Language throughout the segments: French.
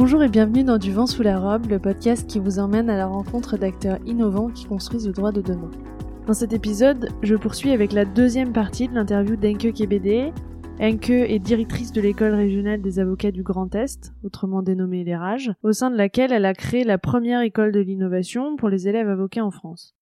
Bonjour et bienvenue dans Du vent sous la robe, le podcast qui vous emmène à la rencontre d'acteurs innovants qui construisent le droit de demain. Dans cet épisode, je poursuis avec la deuxième partie de l'interview d'Enke Kebede. Enke est directrice de l'école régionale des avocats du Grand Est, autrement dénommée les RAGE, au sein de laquelle elle a créé la première école de l'innovation pour les élèves avocats en France.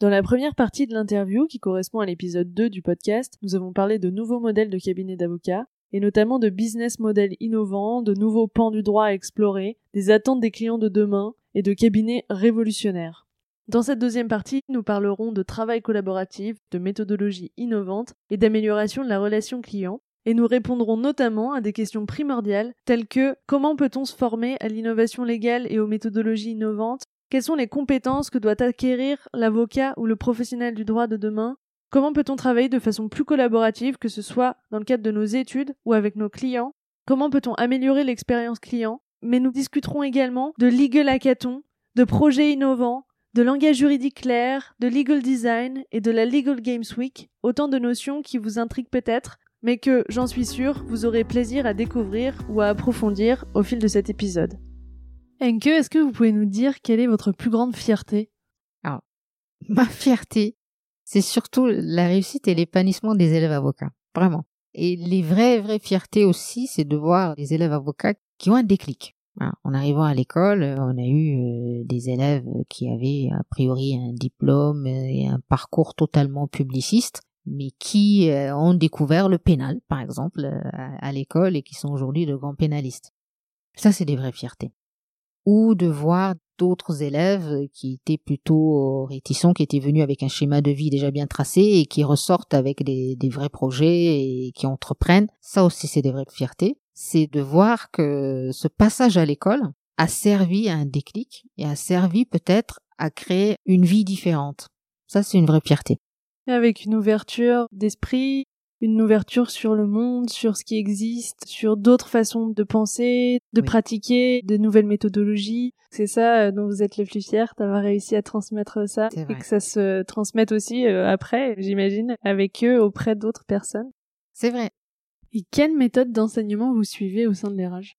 Dans la première partie de l'interview, qui correspond à l'épisode 2 du podcast, nous avons parlé de nouveaux modèles de cabinet d'avocats, et notamment de business models innovants, de nouveaux pans du droit à explorer, des attentes des clients de demain et de cabinets révolutionnaires. Dans cette deuxième partie, nous parlerons de travail collaboratif, de méthodologie innovante et d'amélioration de la relation client, et nous répondrons notamment à des questions primordiales telles que comment peut-on se former à l'innovation légale et aux méthodologies innovantes? Quelles sont les compétences que doit acquérir l'avocat ou le professionnel du droit de demain? Comment peut-on travailler de façon plus collaborative, que ce soit dans le cadre de nos études ou avec nos clients? Comment peut-on améliorer l'expérience client? Mais nous discuterons également de legal hackathon, de projets innovants, de langage juridique clair, de legal design et de la Legal Games Week, autant de notions qui vous intriguent peut-être, mais que, j'en suis sûre, vous aurez plaisir à découvrir ou à approfondir au fil de cet épisode. Enke, est-ce que vous pouvez nous dire quelle est votre plus grande fierté? Alors, ma fierté, c'est surtout la réussite et l'épanouissement des élèves avocats. Vraiment. Et les vraies, vraies fiertés aussi, c'est de voir des élèves avocats qui ont un déclic. En arrivant à l'école, on a eu euh, des élèves qui avaient a priori un diplôme et un parcours totalement publiciste, mais qui euh, ont découvert le pénal, par exemple, euh, à l'école et qui sont aujourd'hui de grands pénalistes. Ça, c'est des vraies fiertés. Ou de voir d'autres élèves qui étaient plutôt réticents, qui étaient venus avec un schéma de vie déjà bien tracé et qui ressortent avec des, vrais projets et qui entreprennent. Ça aussi, c'est des vraies fiertés. C'est de voir que ce passage à l'école a servi à un déclic et a servi peut-être à créer une vie différente. Ça, c'est une vraie fierté. Avec une ouverture d'esprit, une ouverture sur le monde, sur ce qui existe, sur d'autres façons de penser, de pratiquer, de nouvelles méthodologies. C'est ça euh, dont vous êtes le plus fier, d'avoir réussi à transmettre ça et que ça se transmette aussi euh, après, j'imagine, avec eux auprès d'autres personnes. C'est vrai. Et quelle méthode d'enseignement vous suivez au sein de l'ERAGE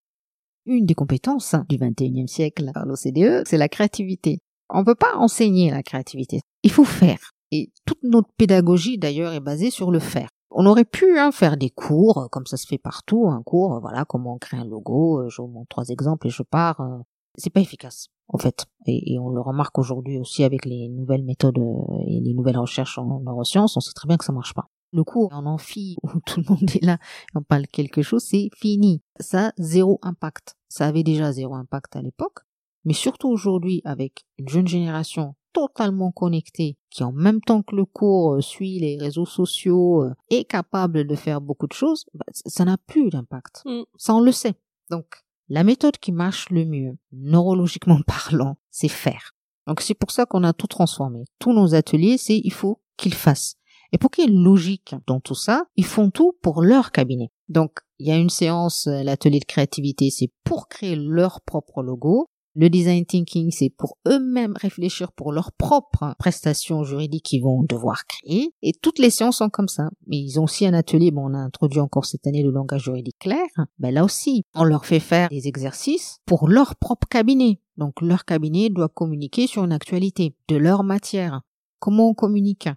Une des compétences du 21e siècle par l'OCDE, c'est la créativité. On ne peut pas enseigner la créativité. Il faut faire. Et toute notre pédagogie, d'ailleurs, est basée sur le faire. On aurait pu hein, faire des cours, comme ça se fait partout, un cours, voilà, comment on crée un logo, euh, je vous montre trois exemples et je pars. Euh, c'est pas efficace, en fait. Et, on le remarque aujourd'hui aussi avec les nouvelles méthodes euh, et les nouvelles recherches en neurosciences, on sait très bien que ça marche pas. Le cours en amphi où tout le monde est là, on parle quelque chose, c'est fini. Ça, zéro impact. Ça avait déjà zéro impact à l'époque. Mais surtout aujourd'hui, avec une jeune génération totalement connecté, qui en même temps que le cours euh, suit les réseaux sociaux, euh, est capable de faire beaucoup de choses, bah, ça n'a plus d'impact. Mm. Ça, on le sait. Donc, la méthode qui marche le mieux, neurologiquement parlant, c'est faire. Donc, c'est pour ça qu'on a tout transformé. Tous nos ateliers, c'est il faut qu'ils fassent. Et pour qu'il y ait une logique dans tout ça, ils font tout pour leur cabinet. Donc, il y a une séance, euh, l'atelier de créativité, c'est pour créer leur propre logo. Le design thinking, c'est pour eux-mêmes réfléchir pour leurs propres prestations juridiques qu'ils vont devoir créer. Et toutes les séances sont comme ça. Mais ils ont aussi un atelier, bon, on a introduit encore cette année le langage juridique clair. Ben là aussi, on leur fait faire des exercices pour leur propre cabinet. Donc leur cabinet doit communiquer sur une actualité de leur matière. Comment on communique?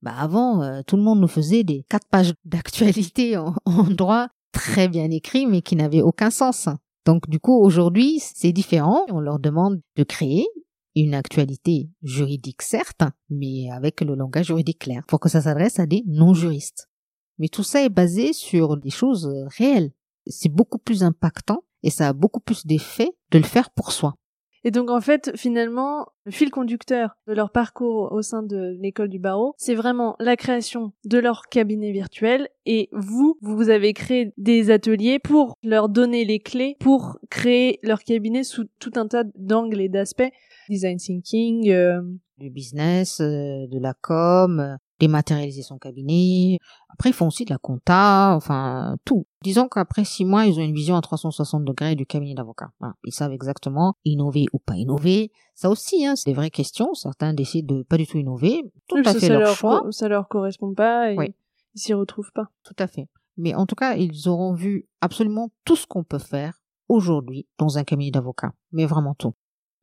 Bah avant, euh, tout le monde nous faisait des quatre pages d'actualité en, en droit très bien écrits, mais qui n'avaient aucun sens. Donc du coup, aujourd'hui, c'est différent. On leur demande de créer une actualité juridique, certes, mais avec le langage juridique clair, pour que ça s'adresse à des non-juristes. Mais tout ça est basé sur des choses réelles. C'est beaucoup plus impactant et ça a beaucoup plus d'effet de le faire pour soi. Et donc en fait, finalement, le fil conducteur de leur parcours au sein de l'école du barreau, c'est vraiment la création de leur cabinet virtuel et vous, vous avez créé des ateliers pour leur donner les clés pour créer leur cabinet sous tout un tas d'angles et d'aspects. Design thinking, euh, du business, euh, de la com, dématérialiser son cabinet. Après, ils font aussi de la compta, enfin, tout. Disons qu'après six mois, ils ont une vision à 360 degrés du cabinet d'avocat. Ils savent exactement innover ou pas innover. Ça aussi, hein, c'est des vraies questions. Certains décident de pas du tout innover. Tout à fait leur, choix. Ça leur correspond pas et ils s'y retrouvent pas. Tout à fait. Mais en tout cas, ils auront vu absolument tout ce qu'on peut faire aujourd'hui dans un cabinet d'avocats, mais vraiment tout.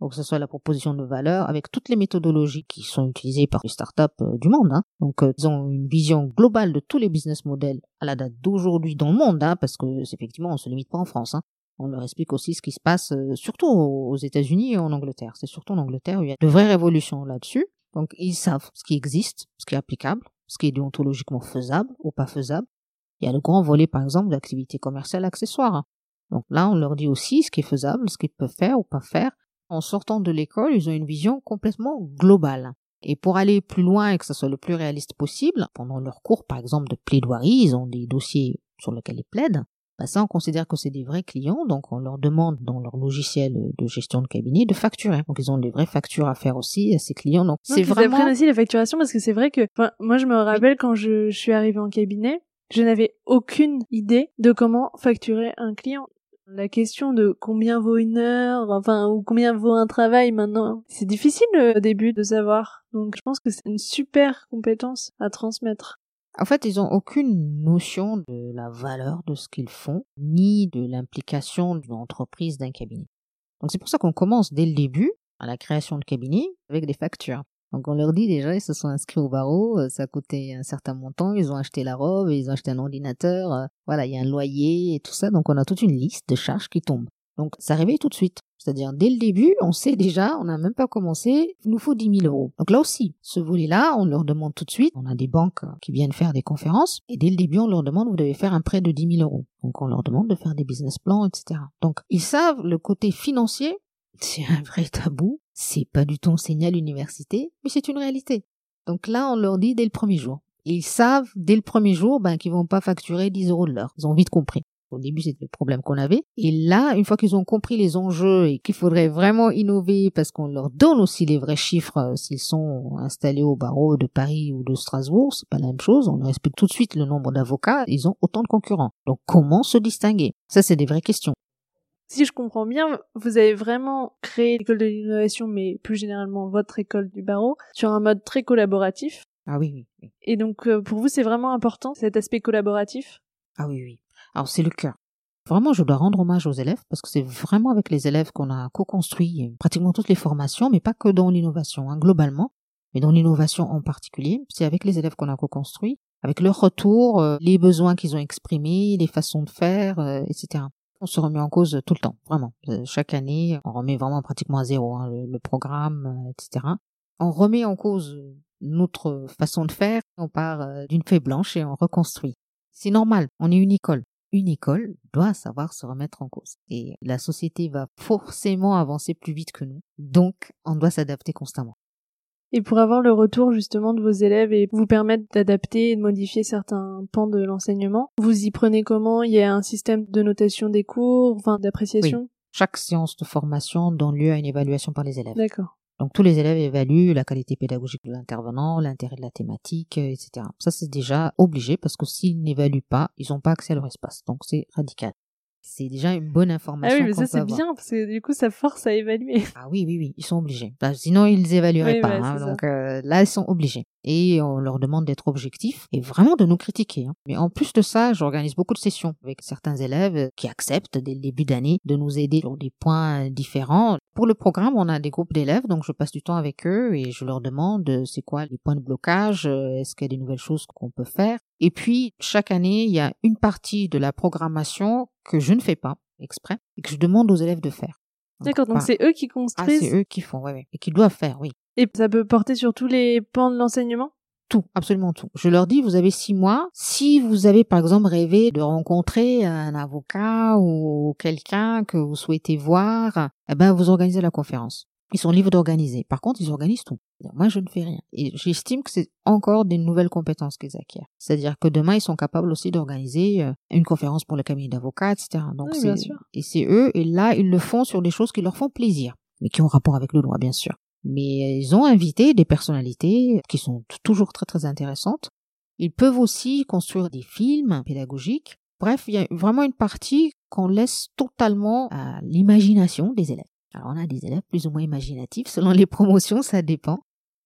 Donc, que ce soit la proposition de valeur avec toutes les méthodologies qui sont utilisées par les startups euh, du monde. Hein. Donc, euh, ils ont une vision globale de tous les business models à la date d'aujourd'hui dans le monde, hein, parce que effectivement, on se limite pas en France. Hein. On leur explique aussi ce qui se passe euh, surtout aux États-Unis et en Angleterre. C'est surtout en Angleterre où il y a de vraies révolutions là-dessus. Donc, ils savent ce qui existe, ce qui est applicable, ce qui est déontologiquement faisable ou pas faisable. Il y a le grand volet, par exemple, d'activités commerciales accessoires. Donc là, on leur dit aussi ce qui est faisable, ce qu'ils peuvent faire ou pas faire, en sortant de l'école, ils ont une vision complètement globale. Et pour aller plus loin et que ce soit le plus réaliste possible, pendant leur cours, par exemple, de plaidoirie, ils ont des dossiers sur lesquels ils plaident. Bah ça, on considère que c'est des vrais clients, donc on leur demande dans leur logiciel de gestion de cabinet de facturer. Donc ils ont des vraies factures à faire aussi à ces clients. Donc c'est vraiment. Ils aussi la facturation parce que c'est vrai que, moi je me rappelle quand je, je suis arrivée en cabinet, je n'avais aucune idée de comment facturer un client. La question de combien vaut une heure, enfin, ou combien vaut un travail maintenant, c'est difficile au début de savoir. Donc je pense que c'est une super compétence à transmettre. En fait, ils ont aucune notion de la valeur de ce qu'ils font, ni de l'implication d'une entreprise, d'un cabinet. Donc c'est pour ça qu'on commence dès le début à la création de cabinet avec des factures. Donc on leur dit déjà, ils se sont inscrits au barreau, euh, ça coûtait un certain montant, ils ont acheté la robe, ils ont acheté un ordinateur, euh, voilà, il y a un loyer et tout ça, donc on a toute une liste de charges qui tombent. Donc ça réveille tout de suite. C'est-à-dire dès le début, on sait déjà, on n'a même pas commencé, il nous faut 10 000 euros. Donc là aussi, ce volet-là, on leur demande tout de suite, on a des banques qui viennent faire des conférences, et dès le début, on leur demande, vous devez faire un prêt de 10 000 euros. Donc on leur demande de faire des business plans, etc. Donc ils savent le côté financier, c'est un vrai tabou. C'est pas du tout enseigné à l'université, mais c'est une réalité. Donc là, on leur dit dès le premier jour. Ils savent dès le premier jour ben, qu'ils vont pas facturer 10 euros de l'heure. Ils ont vite compris. Au début, c'était le problème qu'on avait. Et là, une fois qu'ils ont compris les enjeux et qu'il faudrait vraiment innover parce qu'on leur donne aussi les vrais chiffres euh, s'ils sont installés au barreau de Paris ou de Strasbourg, c'est pas la même chose. On leur explique tout de suite le nombre d'avocats. Ils ont autant de concurrents. Donc, comment se distinguer? Ça, c'est des vraies questions. Si je comprends bien, vous avez vraiment créé l'école de l'innovation, mais plus généralement votre école du barreau, sur un mode très collaboratif. Ah oui, oui. Et donc, euh, pour vous, c'est vraiment important cet aspect collaboratif? Ah oui, oui. Alors, c'est le cœur. Vraiment, je dois rendre hommage aux élèves parce que c'est vraiment avec les élèves qu'on a co-construit pratiquement toutes les formations, mais pas que dans l'innovation, hein, globalement, mais dans l'innovation en particulier. C'est avec les élèves qu'on a co-construit, avec leur retour, euh, les besoins qu'ils ont exprimés, les façons de faire, euh, etc on se remet en cause tout le temps, vraiment. Euh, chaque année, on remet vraiment pratiquement à zéro hein, le, programme, euh, etc. On remet en cause notre façon de faire, on part euh, d'une feuille blanche et on reconstruit. C'est normal, on est une école. Une école doit savoir se remettre en cause. Et la société va forcément avancer plus vite que nous. Donc, on doit s'adapter constamment. Et pour avoir le retour justement de vos élèves et vous permettre d'adapter et de modifier certains pans de l'enseignement, vous y prenez comment? Il y a un système de notation des cours, enfin d'appréciation? Oui. Chaque séance de formation donne lieu à une évaluation par les élèves. D'accord. Donc tous les élèves évaluent la qualité pédagogique de l'intervenant, l'intérêt de la thématique, euh, etc. Ça c'est déjà obligé parce que s'ils n'évaluent pas, ils n'ont pas accès à leur espace. Donc c'est radical c'est déjà une bonne information. Ah oui, mais ça c'est bien parce que du coup ça force à évaluer. Ah oui, oui, oui, ils sont obligés. Bah, sinon ils évalueraient pas. Hein, donc euh, là ils sont obligés et on leur demande d'être objectifs et vraiment de nous critiquer. Hein. Mais en plus de ça, j'organise beaucoup de sessions avec certains élèves qui acceptent dès le début d'année de nous aider sur des points différents. Pour le programme, on a des groupes d'élèves, donc je passe du temps avec eux et je leur demande euh, c'est quoi les points de blocage, euh, est-ce qu'il y a des nouvelles choses qu'on peut faire? Et puis chaque année, il y a une partie de la programmation que je ne fais pas exprès et que je demande aux élèves de faire. D'accord, donc c'est eux qui construisent. Ah, c'est eux qui font, ouais, ouais, et qui doivent faire, oui. Et ça peut porter sur tous les pans de l'enseignement? Tout, absolument tout. Je leur dis, vous avez six mois. Si vous avez, par exemple, rêvé de rencontrer un avocat ou quelqu'un que vous souhaitez voir, eh ben, vous organisez la conférence. Ils sont libres d'organiser. Par contre, ils organisent tout. Moi, je ne fais rien. Et j'estime que c'est encore des nouvelles compétences qu'ils acquièrent. C'est-à-dire que demain, ils sont capables aussi d'organiser euh, une conférence pour le cabinet d'avocats, etc. Donc, oui, bien sûr. Et c'est eux, et là, ils le font sur des choses qui leur font plaisir, mais qui ont rapport avec le droit, bien sûr. Mais ils ont invité des personnalités qui sont toujours très, très intéressantes. Ils peuvent aussi construire des films pédagogiques. Bref, il y a vraiment une partie qu'on laisse totalement à l'imagination des élèves. Alors on a des élèves plus ou moins imaginatifs, selon les promotions, ça dépend.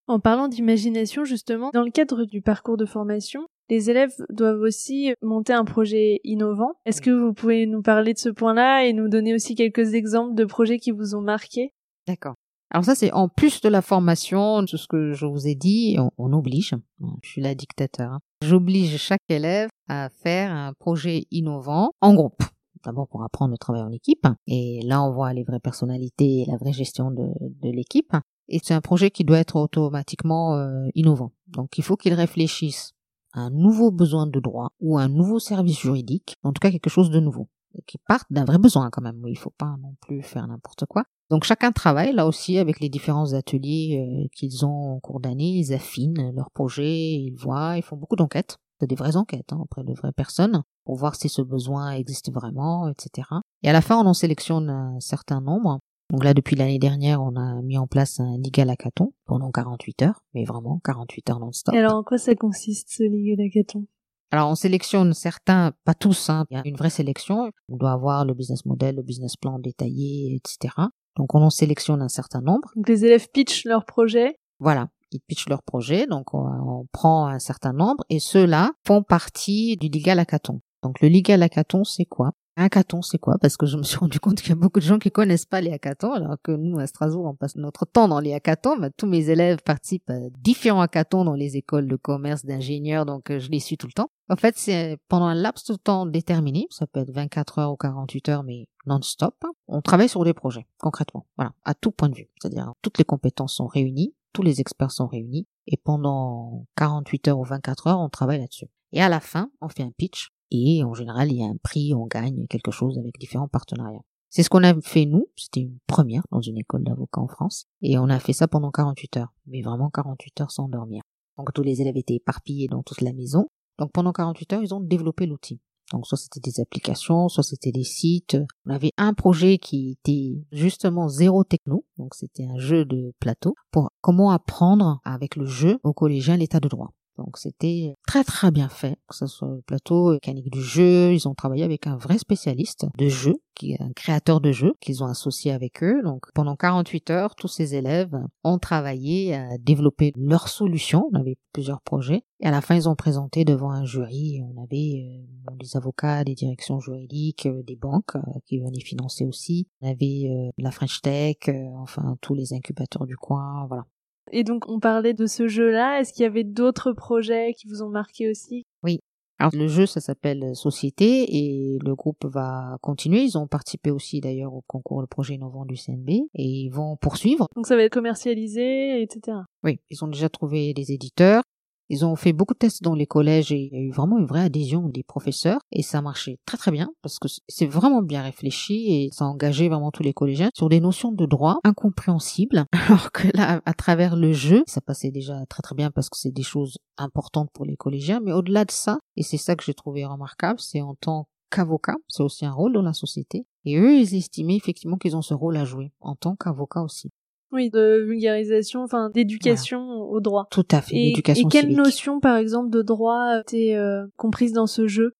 En parlant d'imagination, justement, dans le cadre du parcours de formation, les élèves doivent aussi monter un projet innovant. Est-ce que vous pouvez nous parler de ce point-là et nous donner aussi quelques exemples de projets qui vous ont marqué D'accord. Alors ça, c'est en plus de la formation, de ce que je vous ai dit, on, oblige, je suis la dictateur, hein. j'oblige chaque élève à faire un projet innovant en groupe. D'abord pour apprendre le travail en équipe, et là on voit les vraies personnalités et la vraie gestion de, l'équipe. Et c'est un projet qui doit être automatiquement euh, innovant. Donc il faut qu'il réfléchisse à un nouveau besoin de droit ou un nouveau service juridique, en tout cas quelque chose de nouveau qui partent d'un vrai besoin quand même. Il faut pas non plus faire n'importe quoi. Donc chacun travaille là aussi avec les différents ateliers euh, qu'ils ont en cours d'année. Ils affinent leurs projets, ils voient, ils font beaucoup d'enquêtes. Des vraies enquêtes hein, auprès de vraies personnes pour voir si ce besoin existe vraiment, etc. Et à la fin, on en sélectionne un certain nombre. Donc là, depuis l'année dernière, on a mis en place un Liga Lacaton pendant 48 heures, mais vraiment 48 heures non-stop. alors en quoi ça consiste ce Liga Lacaton alors on sélectionne certains, pas tous, hein, il y a une vraie sélection. On doit avoir le business model, le business plan détaillé, etc. Donc on en sélectionne un certain nombre. Donc les élèves pitchent leur projet. Voilà, ils pitchent leur projet, donc on, prend un certain nombre et ceux-là font partie du Liga Lacaton. Donc le Liga Lacaton, c'est quoi? Un hackathon, c'est quoi? Parce que je me suis rendu compte qu'il y a beaucoup de gens qui connaissent pas les hackathons, alors que nous, à Strasbourg, on passe notre temps dans les hackathons. Mais tous mes élèves participent à différents hackathons dans les écoles de commerce, d'ingénieurs, donc euh, je les suis tout le temps. En fait, c'est pendant un laps de temps déterminé, ça peut être 24 heures ou 48 heures, mais non-stop, on travaille sur des projets, concrètement. Voilà, à tout point de vue. C'est-à-dire, toutes les compétences sont réunies, tous les experts sont réunis, et pendant 48 heures ou 24 heures, on travaille là-dessus. Et à la fin, on fait un pitch et en général, il y a un prix, on gagne quelque chose avec différents partenariats. C'est ce qu'on a fait nous, c'était une première dans une école d'avocats en France, et on a fait ça pendant 48 heures, mais vraiment 48 heures sans dormir. Donc tous les élèves étaient éparpillés dans toute la maison, donc pendant 48 heures, ils ont développé l'outil. Donc soit c'était des applications, soit c'était des sites. On avait un projet qui était justement zéro techno, donc c'était un jeu de plateau pour comment apprendre avec le jeu aux collégiens l'état de droit. Donc c'était très très bien fait, que ce soit le plateau mécanique du jeu, ils ont travaillé avec un vrai spécialiste de jeu, qui est un créateur de jeux qu'ils ont associé avec eux. Donc pendant 48 heures, tous ces élèves ont travaillé à développer leur solution. On avait plusieurs projets et à la fin ils ont présenté devant un jury. On avait euh, des avocats, des directions juridiques, euh, des banques euh, qui venaient financer aussi. On avait la French Tech, enfin tous les incubateurs du coin, voilà. Et donc, on parlait de ce jeu-là. Est-ce qu'il y avait d'autres projets qui vous ont marqué aussi? Oui. Alors, le jeu, ça s'appelle Société et le groupe va continuer. Ils ont participé aussi d'ailleurs au concours le projet innovant du CNB et ils vont poursuivre. Donc, ça va être commercialisé, etc. Oui, ils ont déjà trouvé des éditeurs. Ils ont fait beaucoup de tests dans les collèges et il y a eu vraiment une vraie adhésion des professeurs et ça marchait très très bien parce que c'est vraiment bien réfléchi et ça engagé vraiment tous les collégiens sur des notions de droit incompréhensibles alors que là à travers le jeu ça passait déjà très très bien parce que c'est des choses importantes pour les collégiens mais au-delà de ça et c'est ça que j'ai trouvé remarquable c'est en tant qu'avocat, c'est aussi un rôle dans la société. Et eux, ils estimaient effectivement qu'ils ont ce rôle à jouer en tant qu'avocat aussi. Oui, de vulgarisation, enfin d'éducation au droit. Tout à fait, d'éducation Et quelle notion, par exemple, de droit était euh, comprise dans ce jeu?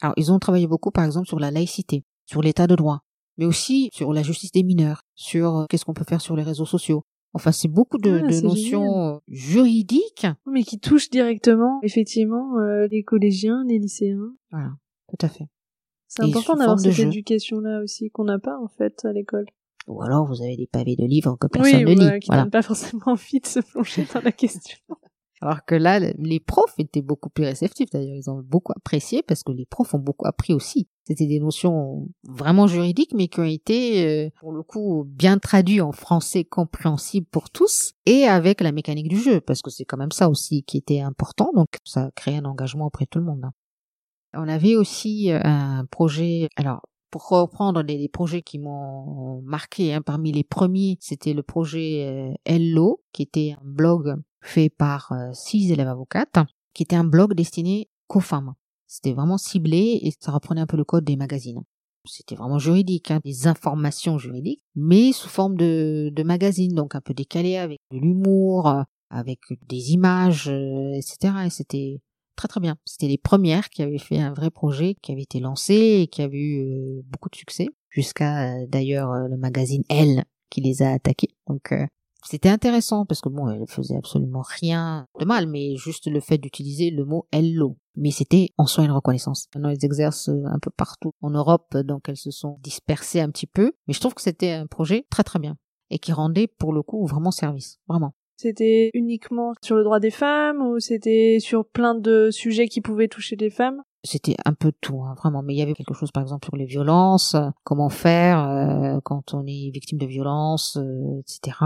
Alors, ils ont travaillé beaucoup, par exemple, sur la laïcité, sur l'état de droit, mais aussi sur la justice des mineurs, sur euh, qu'est-ce qu'on peut faire sur les réseaux sociaux. Enfin, c'est beaucoup de, ah, notions euh, juridiques. Mais qui touchent directement, effectivement, les collégiens, les lycéens. Voilà, tout à fait. C'est important d'avoir cette éducation-là aussi, qu'on n'a pas, en fait, à l'école. Ou alors vous avez des pavés de livres que personne ne lit. qui voilà. pas forcément envie de se plonger dans la question. Alors que là, les profs étaient beaucoup plus réceptifs. D'ailleurs, ils ont beaucoup apprécié parce que les profs ont beaucoup appris aussi. C'était des notions vraiment juridiques, mais qui ont été, euh, pour le coup, bien traduites en français compréhensible pour tous et avec la mécanique du jeu, parce que c'est quand même ça aussi qui était important. Donc, ça a créé un engagement auprès de tout le monde. Hein. On avait aussi euh, un projet, alors pour reprendre les, projets qui m'ont marqué, hein, parmi les premiers, c'était le projet euh, Hello, qui était un blog fait par euh, six élèves avocates, qui était un blog destiné qu'aux femmes. C'était vraiment ciblé et ça reprenait un peu le code des magazines. C'était vraiment juridique, hein, des informations juridiques, mais sous forme de, de magazine, donc un peu décalé avec de l'humour, avec des images, euh, etc. Et c'était très très bien. C'était les premières qui avaient fait un vrai projet qui avait été lancé et qui avait eu euh, beaucoup de succès, jusqu'à euh, d'ailleurs euh, le magazine Elle qui les a attaqués. Donc c'était intéressant parce que bon, elle faisait absolument rien de mal, mais juste le fait d'utiliser le mot hello. Mais c'était en soi une reconnaissance. Maintenant, elles exercent un peu partout en Europe, donc elles se sont dispersées un petit peu. Mais je trouve que c'était un projet très très bien et qui rendait pour le coup vraiment service, vraiment. C'était uniquement sur le droit des femmes ou c'était sur plein de sujets qui pouvaient toucher les femmes? C'était un peu tout, hein, vraiment. Mais il y avait quelque chose, par exemple, sur les violences, comment faire euh, quand on est victime de violences, euh, etc.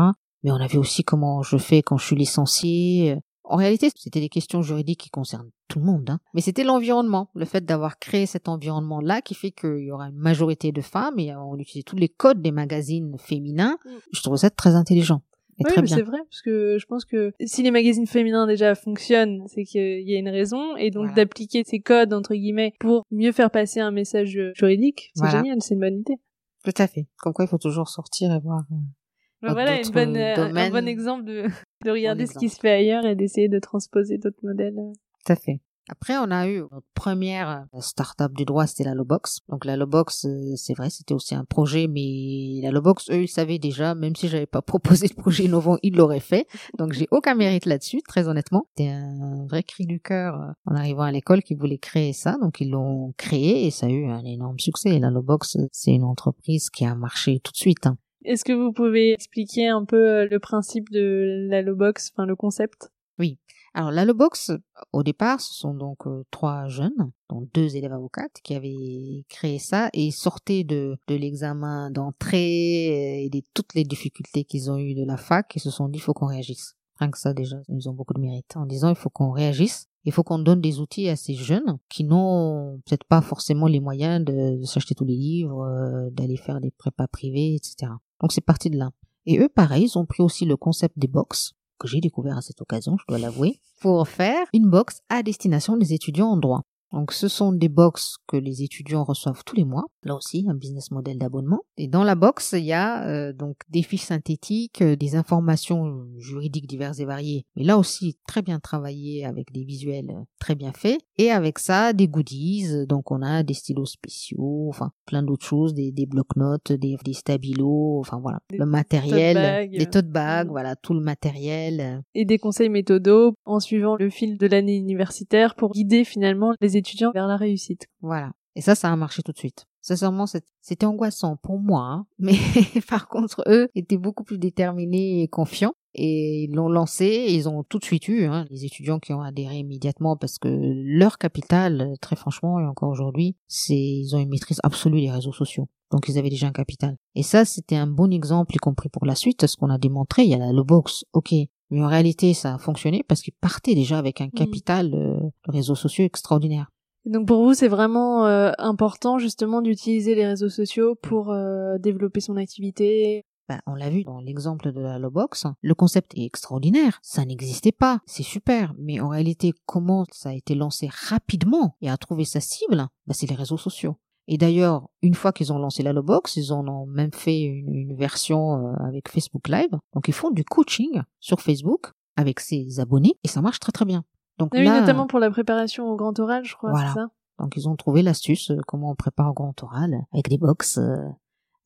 Mais on avait aussi comment je fais quand je suis licenciée. En réalité, c'était des questions juridiques qui concernent tout le monde. Hein. Mais c'était l'environnement, le fait d'avoir créé cet environnement-là qui fait qu'il y aura une majorité de femmes et on utilisait tous les codes des magazines féminins. Mm. Je trouve ça très intelligent oui, c'est vrai, parce que je pense que si les magazines féminins déjà fonctionnent, c'est qu'il y a une raison, et donc d'appliquer ces codes, entre guillemets, pour mieux faire passer un message juridique, c'est génial, c'est une bonne idée. Tout à fait. Comme quoi, il faut toujours sortir et voir. Euh, voilà, une bonne, euh, un bon exemple de, de regarder ce qui se fait ailleurs et d'essayer de transposer d'autres modèles. Tout à fait. Après, on a eu notre première euh, start-up du droit, c'était la Lobox. Donc la Lobox, euh, c'est vrai, c'était aussi un projet, mais la Lobox, eux, ils savaient déjà, même si j'avais pas proposé le projet innovant, ils l'auraient fait. Donc j'ai aucun mérite là-dessus, très honnêtement. C'était un vrai cri du cœur euh, en arrivant à l'école qu'ils voulaient créer ça, donc ils l'ont créé et ça a eu un énorme succès. La Lobox, c'est une entreprise qui a marché tout de suite. Hein. Est-ce que vous pouvez expliquer un peu le principe de la Lobox, enfin le concept? Oui. Alors l'Allobox, au départ, ce sont donc euh, trois jeunes, dont deux élèves avocates, qui avaient créé ça et sortaient de, de l'examen d'entrée et de toutes les difficultés qu'ils ont eues de la fac et se sont dit il faut qu'on réagisse. Rien que ça déjà, ils ont beaucoup de mérite en disant il faut qu'on réagisse. Il faut qu'on donne des outils à ces jeunes qui n'ont peut-être pas forcément les moyens de, s'acheter tous les livres, euh, d'aller faire des prépas privés, etc. Donc c'est parti de là. Et eux, pareil, ils ont pris aussi le concept des box que j'ai découvert à cette occasion, je dois l'avouer, pour faire une box à destination des étudiants en droit. Donc ce sont des box que les étudiants reçoivent tous les mois. Là aussi, un business model d'abonnement. Et dans la box, il y a euh, donc des fiches synthétiques, euh, des informations juridiques diverses et variées. Mais là aussi, très bien travaillé avec des visuels euh, très bien faits. Et avec ça, des goodies. Donc on a des stylos spéciaux, enfin plein d'autres choses, des, des blocs-notes, des, des stabilos, enfin voilà, le matériel, des tote bags, mm. voilà, tout le matériel. Et des conseils méthodaux en suivant le fil de l'année universitaire pour guider finalement les étudiants vers la réussite. Voilà. Et ça, ça a marché tout de suite. Sincèrement, c'était angoissant pour moi, hein. mais par contre, eux étaient beaucoup plus déterminés et confiants. Et ils l'ont lancé, ils ont tout de suite eu hein, les étudiants qui ont adhéré immédiatement parce que leur capital, très franchement, et encore aujourd'hui, c'est ils ont une maîtrise absolue des réseaux sociaux. Donc ils avaient déjà un capital. Et ça, c'était un bon exemple, y compris pour la suite, ce qu'on a démontré. Il y a la box, ok, mais en réalité, ça a fonctionné parce qu'ils partaient déjà avec un mm. capital euh, de réseaux sociaux extraordinaire. donc pour vous, c'est vraiment euh, important justement d'utiliser les réseaux sociaux pour euh, développer son activité? Ben, on l'a vu dans l'exemple de la Lobox, le concept est extraordinaire, ça n'existait pas, c'est super, mais en réalité, comment ça a été lancé rapidement et a trouvé sa cible, ben, c'est les réseaux sociaux. Et d'ailleurs, une fois qu'ils ont lancé la Lobox, ils en ont même fait une, version euh, avec Facebook Live. Donc ils font du coaching sur Facebook avec ses abonnés et ça marche très très bien. Donc oui, notamment pour la préparation au grand oral, je crois, c'est ça? Donc ils ont trouvé l'astuce euh, comment on prépare au grand oral avec des box. Euh,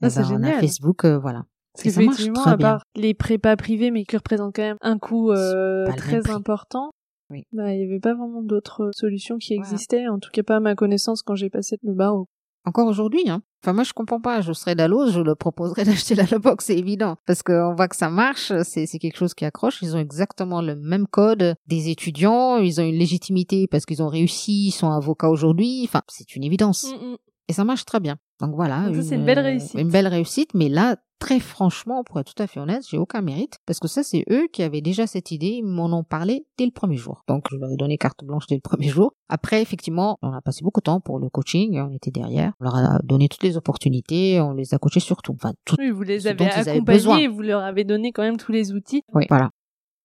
ah, c'est génial. Facebook, voilà. Parce qu'effectivement, à part les prépas privés, mais qui représentent quand même un coût très important, oui. bah, il n'y avait pas vraiment d'autres solutions qui existaient, en tout cas pas à ma connaissance quand j'ai passé le barreau. Encore aujourd'hui, hein. Enfin, moi, je comprends pas. Je serais Dallos, je le proposerais d'acheter la box, c'est évident. Parce qu'on voit que ça marche, c'est, c'est quelque chose qui accroche. Ils ont exactement le même code des étudiants. Ils ont une légitimité parce qu'ils ont réussi, ils sont avocats aujourd'hui. Enfin, c'est une évidence. Mm, mm. Et ça marche très bien. Donc voilà. c'est une belle réussite. Une belle réussite, mais là, très franchement, pour être tout à fait honnête, j'ai aucun mérite, parce que ça, c'est eux qui avaient déjà cette idée, ils m'en ont parlé dès le premier jour. Donc, je leur ai donné carte blanche dès le premier jour. Après, effectivement, on a passé beaucoup de temps pour le coaching, on était derrière, on leur a donné toutes les opportunités, on les a coachés surtout. Enfin, tout, oui, vous les avez accompagnés, vous leur avez donné quand même tous les outils. Oui, voilà.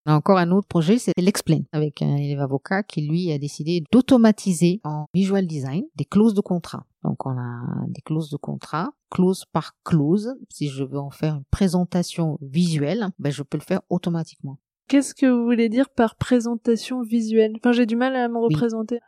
On a encore un autre projet, c'est l'Explain, avec un élève avocat qui, lui, a décidé d'automatiser en visual design des clauses de contrat. Donc, on a des clauses de contrat, clause par clause. Si je veux en faire une présentation visuelle, ben, je peux le faire automatiquement. Qu'est-ce que vous voulez dire par présentation visuelle? Enfin, j'ai du mal à me représenter.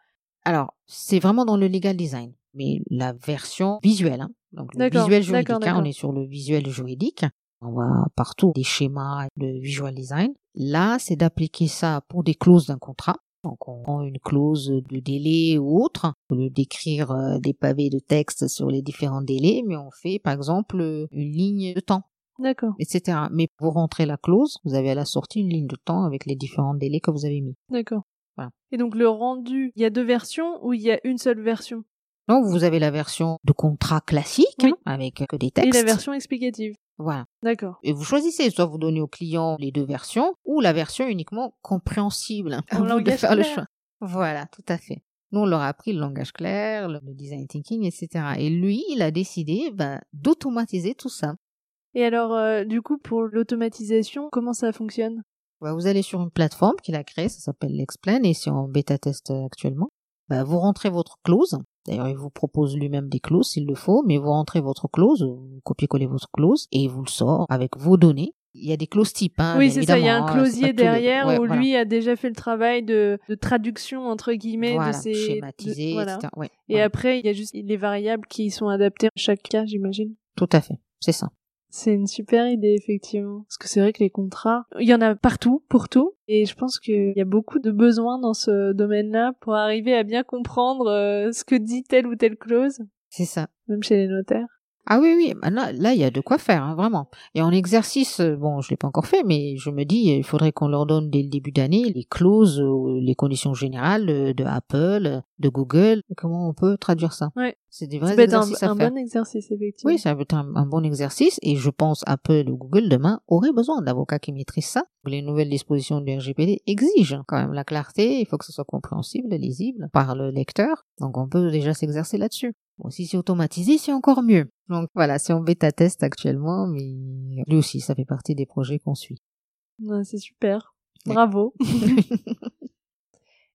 Alors, c'est vraiment dans le legal design, mais la version visuelle. Hein. Donc, le visuel juridique, hein, on est sur le visuel juridique. On voit partout des schémas de visual design. Là, c'est d'appliquer ça pour des clauses d'un contrat. Donc on prend une clause de délai ou autre, au lieu d'écrire euh, des pavés de texte sur les différents délais, mais on fait par exemple une ligne de temps. D'accord. Etc. Mais pour rentrer la clause, vous avez à la sortie une ligne de temps avec les différents délais que vous avez mis. D'accord. Voilà. Et donc le rendu, il y a deux versions ou il y a une seule version? Donc vous avez la version de contrat classique hein, avec que des textes. Et la version explicative. Voilà. D'accord. Et vous choisissez, soit vous donnez au client les deux versions, ou la version uniquement compréhensible. En langage faire le choix. Voilà, tout à fait. Nous, on leur a appris le langage clair, le design thinking, etc. Et lui, il a décidé bah, d'automatiser tout ça. Et alors, euh, du coup, pour l'automatisation, comment ça fonctionne? Bah, Vous allez sur une plateforme qu'il a créée, ça s'appelle l'Explain, et c'est en bêta test actuellement. Bah, vous rentrez votre clause. D'ailleurs, il vous propose lui-même des clauses s'il le faut, mais vous rentrez votre clause, vous copiez-coller votre clause et il vous le sort avec vos données. Il y a des clauses types. Hein, oui, c'est ça. Il y a un hein, closier derrière où lui a déjà fait le travail de, de traduction entre guillemets voilà, de ces schématisé, voilà. etc. Ouais, Et après, il y a juste les variables qui sont adaptées à chaque cas, j'imagine. Tout à fait, c'est ça. C'est une super idée, effectivement. Parce que c'est vrai que les contrats, il y en a partout, pour tout. Et je pense qu'il y a beaucoup de besoins dans ce domaine-là pour arriver à bien comprendre euh, ce que dit telle ou telle clause. C'est ça. Même chez les notaires. Ah oui, oui, bah là, là, il y a de quoi faire, hein, vraiment. Et en exercice, euh, bon, je l'ai pas encore fait, mais je me dis, il faudrait qu'on leur donne dès le début d'année les clauses, les conditions générales euh, de Apple, de Google. Comment on peut traduire ça? Ouais. C'est des Ça vrais peut être un, exercices à un faire. bon exercice, effectivement. Oui, ça peut être un, un bon exercice et je pense Apple ou Google demain auraient besoin d'avocats qui maîtrisent ça. Les nouvelles dispositions du RGPD exigent quand même la clarté, il faut que ce soit compréhensible, lisible par le lecteur. Donc on peut déjà s'exercer là-dessus. Bon, si c'est automatisé, c'est encore mieux. Donc voilà, c'est en bêta test actuellement, mais lui aussi, ça fait partie des projets qu'on suit. Ouais, c'est super. Bravo.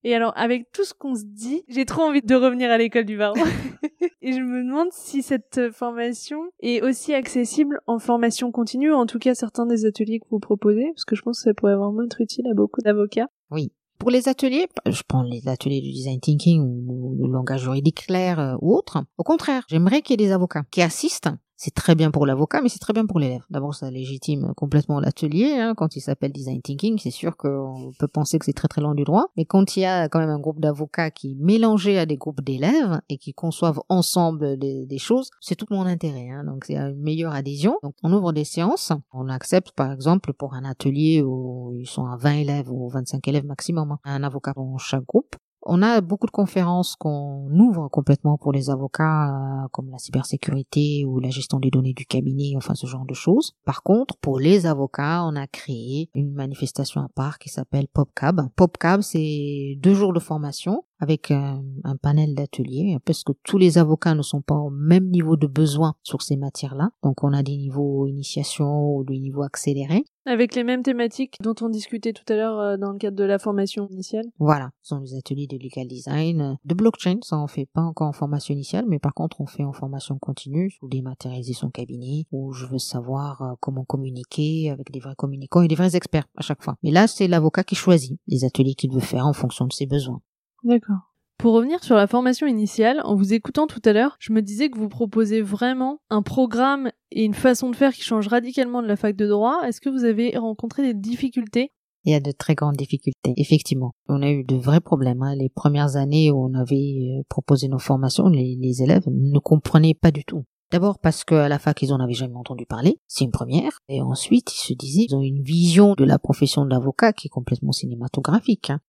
Et alors, avec tout ce qu'on se dit, j'ai trop envie de revenir à l'école du barreau. Et je me demande si cette formation est aussi accessible en formation continue, ou en tout cas certains des ateliers que vous proposez, parce que je pense que ça pourrait vraiment être utile à beaucoup d'avocats. Oui. Pour les ateliers, je prends les ateliers du design thinking ou le langage juridique clair euh, ou autre. Au contraire, j'aimerais qu'il y ait des avocats qui assistent. C'est très bien pour l'avocat, mais c'est très bien pour l'élève. D'abord, ça légitime complètement l'atelier. Hein. Quand il s'appelle design thinking, c'est sûr qu'on peut penser que c'est très très loin du droit. Mais quand il y a quand même un groupe d'avocats qui est mélangé à des groupes d'élèves et qui conçoivent ensemble des, choses, c'est tout mon intérêt. Hein. Donc, c'est une meilleure adhésion. Donc, on ouvre des séances. On accepte, par exemple, pour un atelier où ils sont à 20 élèves ou 25 élèves maximum, hein, un avocat dans chaque groupe. On a beaucoup de conférences qu'on ouvre complètement pour les avocats, euh, comme la cybersécurité ou la gestion des données du cabinet, enfin ce genre de choses. Par contre, pour les avocats, on a créé une manifestation à part qui s'appelle PopCab. PopCab, c'est deux jours de formation avec un, un panel d'ateliers, parce que tous les avocats ne sont pas au même niveau de besoin sur ces matières-là. Donc on a des niveaux initiation ou des niveaux accélérés. Avec les mêmes thématiques dont on discutait tout à l'heure euh, dans le cadre de la formation initiale. Voilà, ce sont des ateliers de legal design, euh, de blockchain, ça on fait pas encore en formation initiale, mais par contre on fait en formation continue, ou dématérialiser son cabinet, où je veux savoir euh, comment communiquer avec des vrais communicants et des vrais experts à chaque fois. Mais là, c'est l'avocat qui choisit les ateliers qu'il veut faire en fonction de ses besoins. D'accord. Pour revenir sur la formation initiale, en vous écoutant tout à l'heure, je me disais que vous proposez vraiment un programme et une façon de faire qui change radicalement de la fac de droit. Est-ce que vous avez rencontré des difficultés? Il y a de très grandes difficultés, effectivement. On a eu de vrais problèmes. hein. Les premières années où on avait euh, proposé nos formations, les, élèves ne comprenaient pas du tout. D'abord parce qu'à la fac, ils en avaient jamais entendu parler. C'est une première. Et ensuite, ils se disaient, ils ont une vision de la profession d'avocat qui est complètement cinématographique. hein.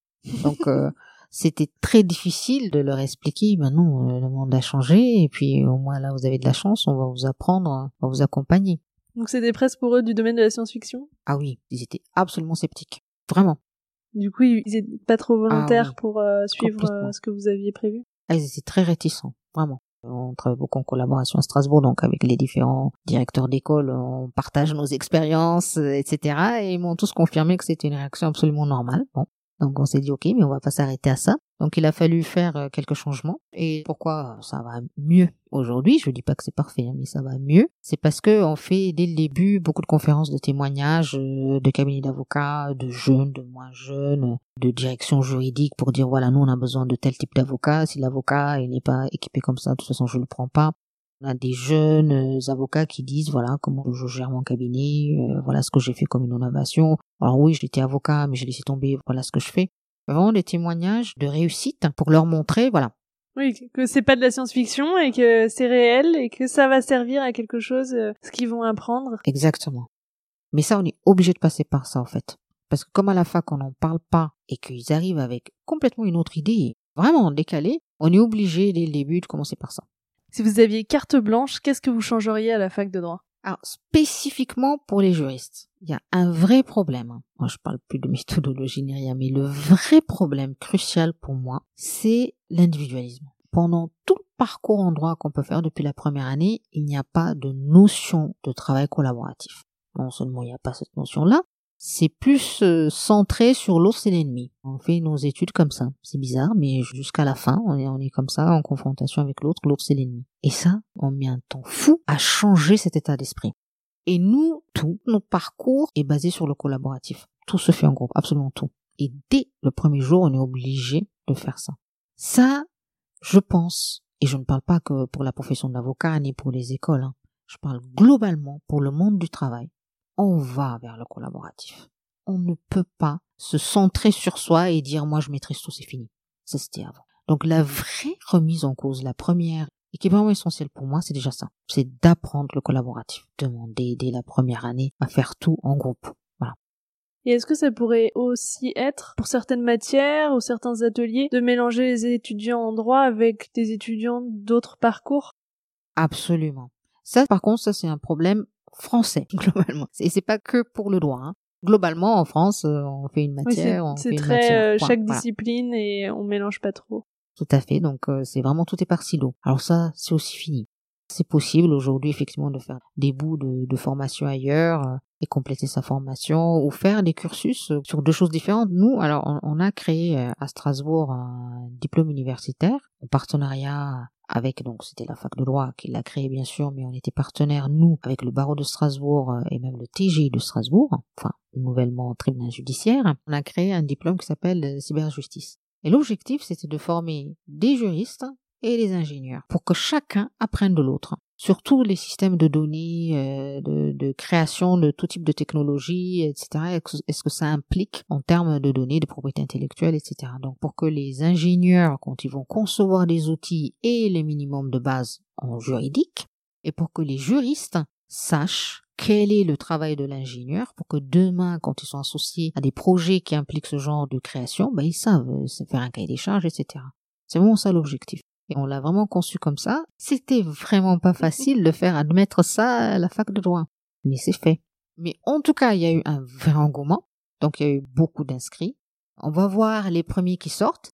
Donc, euh, c'était très difficile de leur expliquer, maintenant, euh, le monde a changé, et puis au moins là, vous avez de la chance, on va vous apprendre, on va vous accompagner. Donc c'était presque pour eux du domaine de la science-fiction? Ah oui, ils étaient absolument sceptiques. Vraiment. Du coup, ils étaient pas trop volontaires Ah oui. pour euh, suivre euh, ce que vous aviez prévu? Ah, ils étaient très réticents, vraiment. On travaille beaucoup en collaboration à Strasbourg, donc avec les différents directeurs d'école, on partage nos expériences, euh, etc. Et ils m'ont tous confirmé que c'était une réaction absolument normale. Bon. Donc on s'est dit, ok, mais on va pas s'arrêter à ça. Donc il a fallu faire euh, quelques changements. Et pourquoi ça va mieux aujourd'hui? Je dis pas que c'est parfait, hein, mais ça va mieux. C'est parce que on fait dès le début beaucoup de conférences de témoignages euh, de cabinets d'avocats, de jeunes, de moins jeunes, de direction juridique pour dire voilà nous on a besoin de tel type d'avocat. Si l'avocat il n'est pas équipé comme ça, de toute façon je le prends pas. On a des jeunes euh, avocats qui disent voilà comment je gère mon cabinet, euh, voilà ce que j'ai fait comme une innovation. Alors oui, j'étais avocat, mais j'ai laissé tomber, voilà ce que je fais. Vraiment des témoignages de réussite pour leur montrer, voilà. Oui, que c'est pas de la science-fiction et que c'est réel et que ça va servir à quelque chose, euh, ce qu'ils vont apprendre. Exactement. Mais ça, on est obligé de passer par ça, en fait. Parce que comme à la fac, on n'en parle pas et qu'ils arrivent avec complètement une autre idée, vraiment décalée, on est obligé dès le début de commencer par ça. Si vous aviez carte blanche, qu'est-ce que vous changeriez à la fac de droit? Alors, spécifiquement pour les juristes, il y a un vrai problème. Moi, je parle plus de méthodologie ni rien, mais le vrai problème crucial pour moi, c'est l'individualisme. Pendant tout le parcours en droit qu'on peut faire depuis la première année, il n'y a pas de notion de travail collaboratif. Non seulement il n'y a pas cette notion-là, c'est plus euh, centré sur l'autre c'est l'ennemi. On fait nos études comme ça. C'est bizarre, mais jusqu'à la fin, on est, on est comme ça, en confrontation avec l'autre, l'autre c'est l'ennemi. Et ça, on met un temps fou à changer cet état d'esprit. Et nous, tout, notre parcours est basé sur le collaboratif. Tout se fait en groupe, absolument tout. Et dès le premier jour, on est obligé de faire ça. Ça, je pense, et je ne parle pas que pour la profession d'avocat ni pour les écoles, hein, je parle globalement pour le monde du travail on va vers le collaboratif. On ne peut pas se centrer sur soi et dire moi je maîtrise tout, c'est fini. Ça c'était avant. Donc la vraie remise en cause, la première, et qui est vraiment essentielle pour moi, c'est déjà ça. C'est d'apprendre le collaboratif. Demander dès la première année à faire tout en groupe. Voilà. Et est-ce que ça pourrait aussi être, pour certaines matières ou certains ateliers, de mélanger les étudiants en droit avec des étudiants d'autres parcours? Absolument. Ça, par contre, ça c'est un problème français globalement. Et c'est pas que pour le droit. Hein. Globalement, en France, euh, on fait une matière, fait une très matière. euh, chaque Voilà. discipline et on mélange pas trop. Tout à fait. Donc euh, c'est vraiment tout est par silo. Alors ça, c'est aussi fini. C'est possible aujourd'hui effectivement de faire des bouts de, de formation ailleurs euh, et compléter sa formation ou faire des cursus sur deux choses différentes. Nous, alors on, on a créé à Strasbourg un diplôme universitaire en partenariat avec donc c'était la fac de droit qui l'a créé bien sûr, mais on était partenaire nous avec le barreau de Strasbourg euh, et même le TGI de Strasbourg, enfin nouvellement tribunal judiciaire. On a créé un diplôme qui s'appelle euh, cyberjustice. Et l'objectif, c'était de former des juristes et des ingénieurs pour que chacun apprenne de l'autre. Surtout les systèmes de données, euh, de, création de tout type de technologie, etc. Est-ce que ça implique en termes de données, de propriété intellectuelle, etc. Donc pour que les ingénieurs, quand ils vont concevoir des outils, aient les minimums de base en juridique, et pour que les juristes sachent quel est le travail de l'ingénieur pour que demain, quand ils sont associés à des projets qui impliquent ce genre de création, ben, ils savent euh, faire un cahier des charges, etc. C'est vraiment ça l'objectif. Et on l'a vraiment conçu comme ça. C'était vraiment pas facile de faire admettre ça à la fac de droit. Mais c'est fait. Mais en tout cas, il y a eu un vrai engouement. Donc, il y a eu beaucoup d'inscrits. On va voir les premiers qui sortent.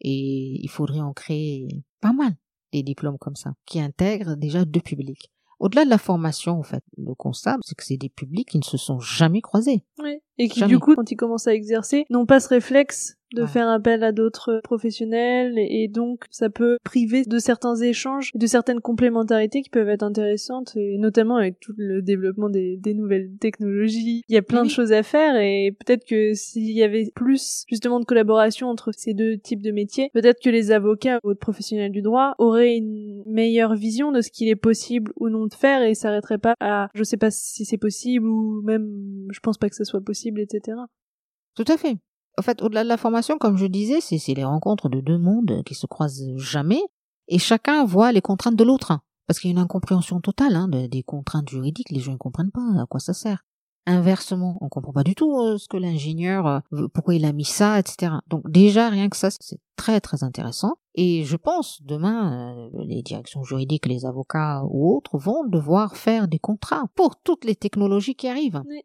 Et il faudrait en créer pas mal des diplômes comme ça, qui intègrent déjà deux publics. Au-delà de la formation, en fait, le constat, c'est que c'est des publics qui ne se sont jamais croisés. Oui. Et qui, Jamais. du coup, quand ils commencent à exercer, n'ont pas ce réflexe de Ouais. faire appel à d'autres professionnels et donc ça peut priver de certains échanges et de certaines complémentarités qui peuvent être intéressantes et notamment avec tout le développement des, des nouvelles technologies. Il y a plein Oui. de choses à faire et peut-être que s'il y avait plus justement de collaboration entre ces deux types de métiers, peut-être que les avocats ou autres professionnels du droit auraient une meilleure vision de ce qu'il est possible ou non de faire et s'arrêteraient pas à je sais pas si c'est possible ou même je pense pas que ça soit possible, etc. Tout à fait. En fait, au-delà de la formation, comme je disais, c'est les rencontres de deux mondes qui se croisent jamais et chacun voit les contraintes de l'autre. Parce qu'il y a une incompréhension totale hein, de- des contraintes juridiques, les gens ne comprennent pas à quoi ça sert. Inversement, on comprend pas du tout euh, ce que l'ingénieur, euh, veut- pourquoi il a mis ça, etc. Donc déjà, rien que ça, c'est très très intéressant. Et je pense, demain, euh, les directions juridiques, les avocats ou autres vont devoir faire des contrats pour toutes les technologies qui arrivent. Oui.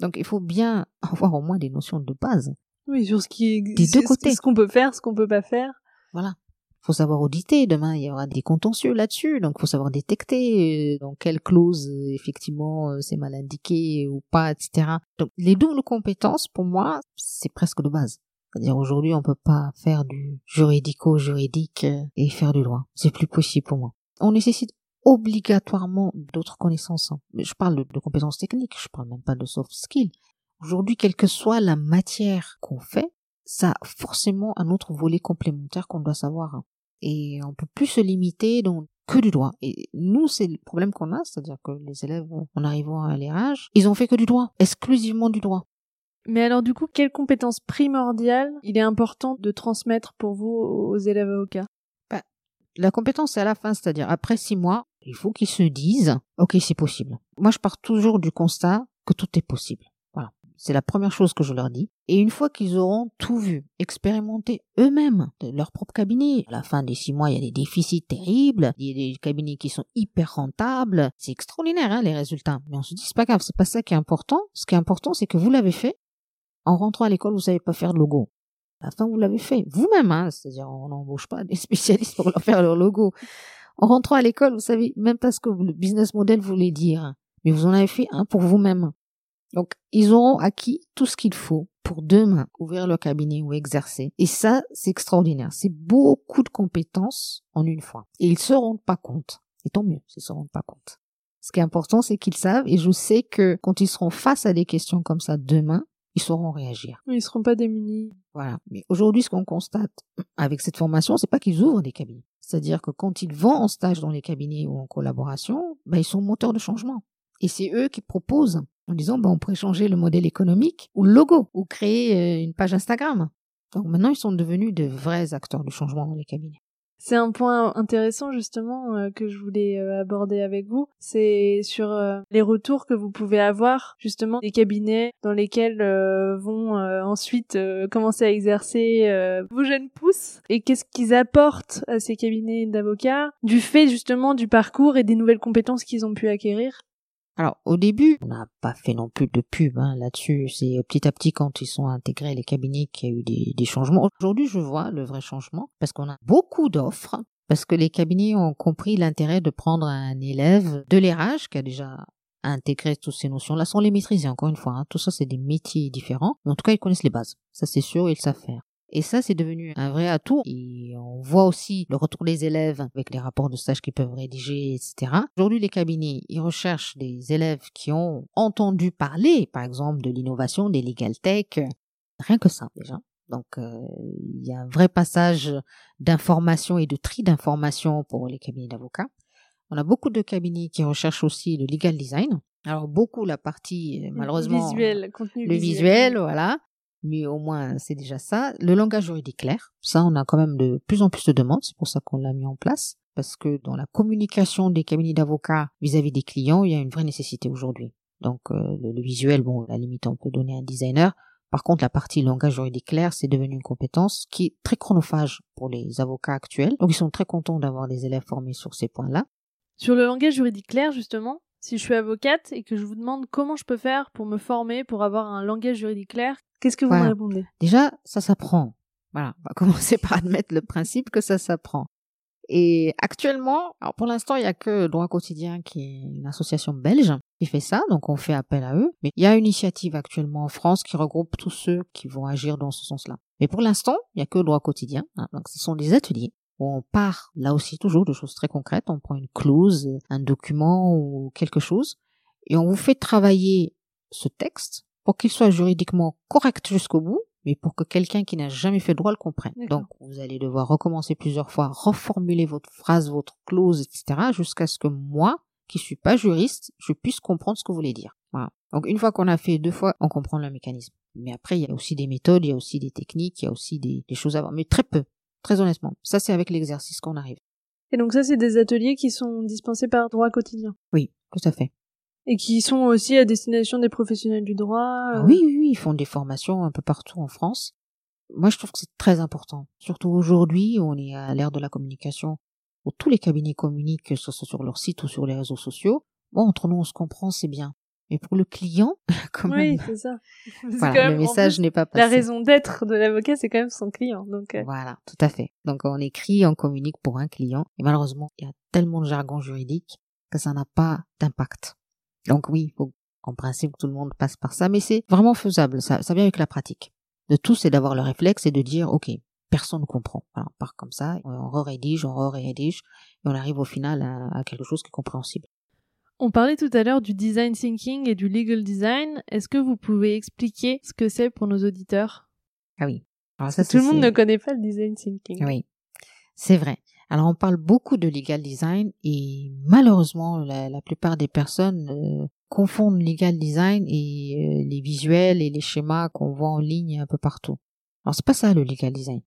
Donc il faut bien avoir au moins des notions de base. Oui, sur ce qui est Des deux côtés. ce qu'on peut faire, ce qu'on peut pas faire. Voilà. Faut savoir auditer. Demain, il y aura des contentieux là-dessus. Donc, faut savoir détecter euh, dans quelle clause, euh, effectivement, euh, c'est mal indiqué ou pas, etc. Donc, les doubles compétences, pour moi, c'est presque de base. C'est-à-dire, aujourd'hui, on peut pas faire du juridico-juridique et faire du droit. C'est plus possible pour moi. On nécessite obligatoirement d'autres connaissances. hein. Je parle de compétences techniques. Je parle même pas de soft skills. Aujourd'hui, quelle que soit la matière qu'on fait, ça a forcément un autre volet complémentaire qu'on doit savoir. Et on peut plus se limiter dans que du droit. Et nous, c'est le problème qu'on a, c'est-à-dire que les élèves, en arrivant à l'érage, ils ont fait que du droit, exclusivement du droit. Mais alors du coup, quelles compétences primordiales il est important de transmettre pour vous aux élèves avocats? Bah, La compétence, c'est à la fin, c'est-à-dire après six mois, il faut qu'ils se disent, ok, c'est possible. Moi, je pars toujours du constat que tout est possible. C'est la première chose que je leur dis. Et une fois qu'ils auront tout vu, expérimenté eux-mêmes leur propre cabinet, à la fin des six mois, il y a des déficits terribles, il y a des cabinets qui sont hyper rentables. C'est extraordinaire, hein, les résultats. Mais on se dit, c'est pas grave, c'est pas ça qui est important. Ce qui est important, c'est que vous l'avez fait. En rentrant à l'école, vous savez pas faire de logo. À la fin, vous l'avez fait vous-même, hein. C'est-à-dire, on n'embauche pas des spécialistes pour leur faire leur logo. En rentrant à l'école, vous savez même pas ce que le business model voulait dire, mais vous en avez fait un pour vous-même. Donc, ils auront acquis tout ce qu'il faut pour demain ouvrir leur cabinet ou exercer. Et ça, c'est extraordinaire. C'est beaucoup de compétences en une fois. Et ils se rendent pas compte. Et tant mieux s'ils se rendent pas compte. Ce qui est important, c'est qu'ils savent, et je sais que quand ils seront face à des questions comme ça demain, ils sauront réagir. Ils seront pas démunis. Voilà. Mais aujourd'hui, ce qu'on constate avec cette formation, c'est pas qu'ils ouvrent des cabinets. C'est-à-dire que quand ils vont en stage dans les cabinets ou en collaboration, ben, ils sont moteurs de changement. Et c'est eux qui proposent en disant, ben, on pourrait changer le modèle économique ou le logo ou créer euh, une page Instagram. Donc maintenant, ils sont devenus de vrais acteurs du changement dans les cabinets. C'est un point intéressant justement euh, que je voulais euh, aborder avec vous. C'est sur les retours que vous pouvez avoir justement des cabinets dans lesquels vont ensuite commencer à exercer vos jeunes pousses et qu'est-ce qu'ils apportent à ces cabinets d'avocats du fait justement du parcours et des nouvelles compétences qu'ils ont pu acquérir. Alors au début, on n'a pas fait non plus de pub hein, là-dessus. C'est petit à petit quand ils sont intégrés les cabinets qu'il y a eu des, des changements. Aujourd'hui, je vois le vrai changement parce qu'on a beaucoup d'offres, parce que les cabinets ont compris l'intérêt de prendre un élève de l'érage qui a déjà intégré toutes ces notions-là sans les maîtriser. Encore une fois, hein. tout ça c'est des métiers différents, mais en tout cas ils connaissent les bases. Ça c'est sûr, ils savent faire. Et ça, c'est devenu un vrai atout. Et on voit aussi le retour des élèves avec les rapports de stage qu'ils peuvent rédiger, etc. Aujourd'hui, les cabinets, ils recherchent des élèves qui ont entendu parler, par exemple, de l'innovation, des legal tech. Rien que ça, déjà. Donc, euh, il y a un vrai passage d'information et de tri d'informations pour les cabinets d'avocats. On a beaucoup de cabinets qui recherchent aussi le legal design. Alors beaucoup la partie malheureusement visuel, contenu le visuel, voilà mais au moins c'est déjà ça. Le langage juridique clair, ça on a quand même de plus en plus de demandes, c'est pour ça qu'on l'a mis en place, parce que dans la communication des cabinets d'avocats vis-à-vis des clients, il y a une vraie nécessité aujourd'hui. Donc euh, le, visuel, bon, à la limite on peut donner un designer. Par contre, la partie langage juridique clair, c'est devenu une compétence qui est très chronophage pour les avocats actuels. Donc ils sont très contents d'avoir des élèves formés sur ces points-là. Sur le langage juridique clair, justement, si je suis avocate et que je vous demande comment je peux faire pour me former, pour avoir un langage juridique clair, qu'est-ce que vous me répondez? Déjà, ça s'apprend. Voilà, on va commencer par admettre le principe que ça s'apprend. Et actuellement, alors pour l'instant, il n'y a que Droit Quotidien qui est une association belge qui fait ça, donc on fait appel à eux. Mais il y a une initiative actuellement en France qui regroupe tous ceux qui vont agir dans ce sens-là. Mais pour l'instant, il n'y a que Droit Quotidien. Hein, donc ce sont des ateliers on part là aussi toujours de choses très concrètes. On prend une clause, un document ou quelque chose et on vous fait travailler ce texte pour qu'il soit juridiquement correct jusqu'au bout, mais pour que quelqu'un qui n'a jamais fait droit le comprenne. Donc vous allez devoir recommencer plusieurs fois, reformuler votre phrase, votre clause, etc., jusqu'à ce que moi, qui suis pas juriste, je puisse comprendre ce que vous voulez dire. Voilà. Donc une fois qu'on a fait deux fois, on comprend le mécanisme. Mais après, il y a aussi des méthodes, il y a aussi des techniques, il y a aussi des, des choses à voir, mais très peu. Très honnêtement. Ça, c'est avec l'exercice qu'on arrive. Et donc ça, c'est des ateliers qui sont dispensés par droit quotidien. Oui, tout à fait. Et qui sont aussi à destination des professionnels du droit. Ah oui, oui, oui, ils font des formations un peu partout en France. Moi, je trouve que c'est très important. Surtout aujourd'hui, on est à l'ère de la communication, où tous les cabinets communiquent, que ce soit sur leur site ou sur les réseaux sociaux. Bon, entre nous, on se comprend, c'est bien. Mais pour le client, quand même. Oui, c'est ça. Voilà, le message n'est pas passé. La raison d'être de l'avocat, c'est quand même son client. Donc. Euh. Voilà, tout à fait. Donc on écrit, on communique pour un client. Et malheureusement, il y a tellement de jargon juridique que ça n'a pas d'impact. Donc oui, il faut en principe que tout le monde passe par ça, mais c'est vraiment faisable. Ça, ça vient avec la pratique. De tout, c'est d'avoir le réflexe et de dire, ok, personne ne comprend. Alors, on part comme ça, on re-rédige, on re-rédige, et on arrive au final à quelque chose qui est compréhensible. On parlait tout à l'heure du design thinking et du legal design. Est-ce que vous pouvez expliquer ce que c'est pour nos auditeurs? Ah oui. Alors ça, tout le monde ne connaît pas le design thinking. Oui, c'est vrai. Alors on parle beaucoup de legal design et malheureusement la, plupart des personnes euh, confondent legal design et euh, les visuels et les schémas qu'on voit en ligne un peu partout. Alors c'est pas ça le legal design.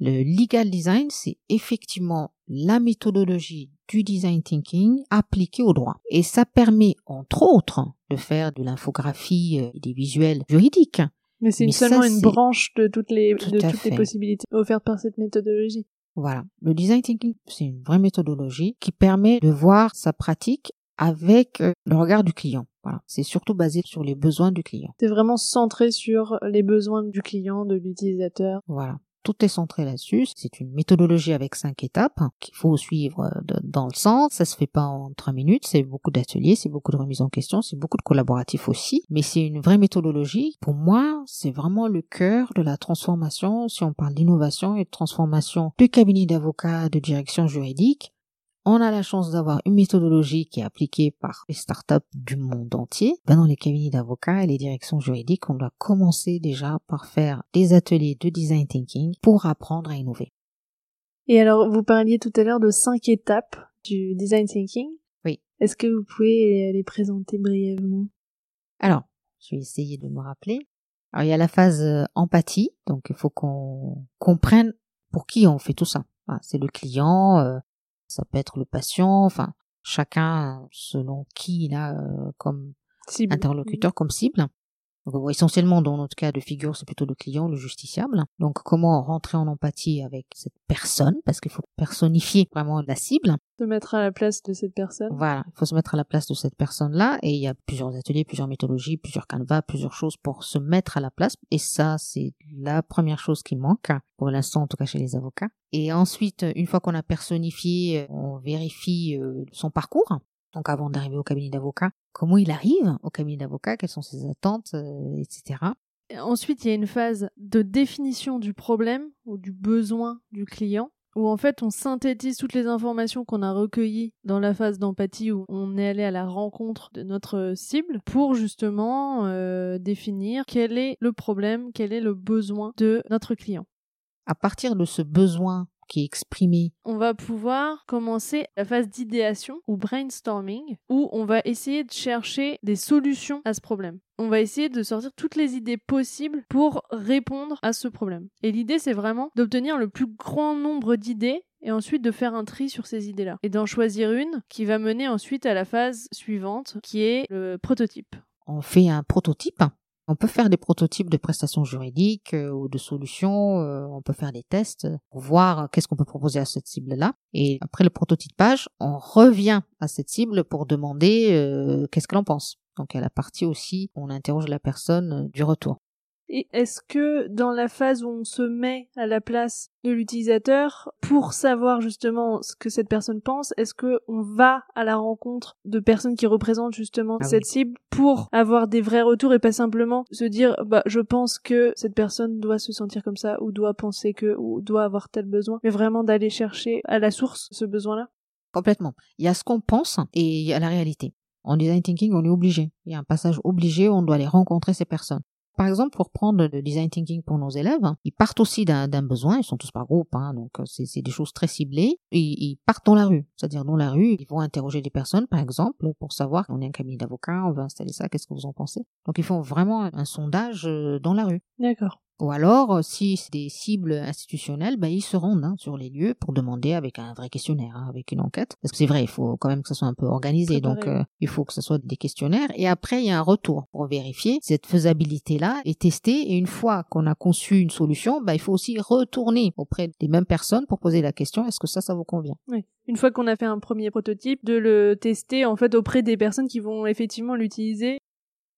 Le legal design, c'est effectivement la méthodologie du design thinking appliquée au droit. Et ça permet, entre autres, de faire de l'infographie et des visuels juridiques. Mais c'est seulement une branche de toutes les, de toutes les possibilités offertes par cette méthodologie. Voilà. Le design thinking, c'est une vraie méthodologie qui permet de voir sa pratique avec euh, le regard du client. Voilà. C'est surtout basé sur les besoins du client. C'est vraiment centré sur les besoins du client, de l'utilisateur. Voilà tout est centré là-dessus. C'est une méthodologie avec cinq étapes qu'il faut suivre euh, dans le sens. Ça se fait pas en trois minutes. C'est beaucoup d'ateliers, c'est beaucoup de remises en question, c'est beaucoup de collaboratifs aussi. Mais c'est une vraie méthodologie. Pour moi, c'est vraiment le cœur de la transformation. Si on parle d'innovation et de transformation du cabinet d'avocats de direction juridique, on a la chance d'avoir une méthodologie qui est appliquée par les startups du monde entier. Ben dans les cabinets d'avocats et les directions juridiques, on doit commencer déjà par faire des ateliers de design thinking pour apprendre à innover. Et alors, vous parliez tout à l'heure de cinq étapes du design thinking. Oui. Est-ce que vous pouvez les présenter brièvement? Alors, je vais essayer de me rappeler. Alors, il y a la phase euh, empathie, donc il faut qu'on comprenne pour qui on fait tout ça. c'est le client, euh, ça peut être le patient, enfin chacun selon qui il a euh, comme interlocuteur, comme cible. Donc, essentiellement, dans notre cas de figure, c'est plutôt le client, le justiciable. Donc, comment rentrer en empathie avec cette personne, parce qu'il faut personnifier vraiment la cible. Se mettre à la place de cette personne. Voilà, il faut se mettre à la place de cette personne-là, et il y a plusieurs ateliers, plusieurs méthodologies, plusieurs canevas, plusieurs choses pour se mettre à la place. Et ça, c'est la première chose qui manque, pour l'instant, en tout cas chez les avocats. Et ensuite, une fois qu'on a personnifié, on vérifie euh, son parcours donc avant d'arriver au cabinet d'avocat, comment il arrive au cabinet d'avocat, quelles sont ses attentes, euh, etc. ensuite, il y a une phase de définition du problème ou du besoin du client, où en fait on synthétise toutes les informations qu'on a recueillies dans la phase d'empathie où on est allé à la rencontre de notre cible pour justement euh, définir quel est le problème, quel est le besoin de notre client. À partir de ce besoin qui est exprimé. On va pouvoir commencer la phase d'idéation ou brainstorming où on va essayer de chercher des solutions à ce problème. On va essayer de sortir toutes les idées possibles pour répondre à ce problème. Et l'idée, c'est vraiment d'obtenir le plus grand nombre d'idées et ensuite de faire un tri sur ces idées-là. Et d'en choisir une qui va mener ensuite à la phase suivante, qui est le prototype. On fait un prototype on peut faire des prototypes de prestations juridiques euh, ou de solutions, euh, on peut faire des tests pour voir euh, qu'est-ce qu'on peut proposer à cette cible-là. Et après le prototypage, on revient à cette cible pour demander qu'est-ce qu'elle en pense. Donc à la partie aussi, on interroge la personne du retour. Et est-ce que dans la phase où on se met à la place de l'utilisateur pour savoir justement ce que cette personne pense, est-ce que on va à la rencontre de personnes qui représentent justement ah cette cible pour avoir des vrais retours et pas simplement se dire bah je pense que cette personne doit se sentir comme ça ou doit penser que ou doit avoir tel besoin, mais vraiment d'aller chercher à la source ce besoin-là? Complètement. Il y a ce qu'on pense et il y a la réalité. En design thinking, on est obligé. Il y a un passage obligé où on doit aller rencontrer ces personnes. Par exemple, pour prendre le design thinking pour nos élèves, ils partent aussi d'un besoin, ils sont tous par groupe, hein, donc euh, c'est des choses très ciblées, ils partent dans la rue. C'est-à-dire dans la rue, ils vont interroger des personnes, par exemple, pour savoir, on est un cabinet d'avocats, on veut installer ça, qu'est-ce que vous en pensez? Donc ils font vraiment un sondage euh, dans la rue. D'accord. Ou alors, euh, si c'est des cibles institutionnelles, bah, ils se rendent hein, sur les lieux pour demander avec un vrai questionnaire, hein, avec une enquête. Parce que c'est vrai, il faut quand même que ça soit un peu organisé. Donc, euh, il faut que ce soit des questionnaires. Et après, il y a un retour pour vérifier cette faisabilité-là est testée. Et une fois qu'on a conçu une solution, bah, il faut aussi retourner auprès des mêmes personnes pour poser la question est-ce que ça, ça vous convient? Oui. Une fois qu'on a fait un premier prototype, de le tester en fait auprès des personnes qui vont effectivement l'utiliser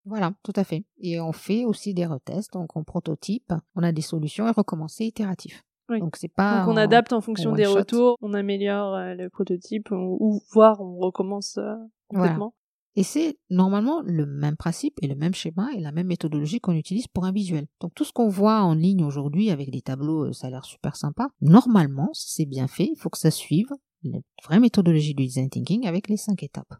voilà, tout à fait. Et on fait aussi des retests, donc on prototype, on a des solutions et recommencer itératif. Donc c'est pas. Donc on adapte en fonction des retours, on améliore euh, le prototype ou, voire on recommence euh, complètement. Et c'est normalement le même principe et le même schéma et la même méthodologie qu'on utilise pour un visuel. Donc tout ce qu'on voit en ligne aujourd'hui avec des tableaux, euh, ça a l'air super sympa. Normalement, si c'est bien fait, il faut que ça suive la vraie méthodologie du design thinking avec les cinq étapes.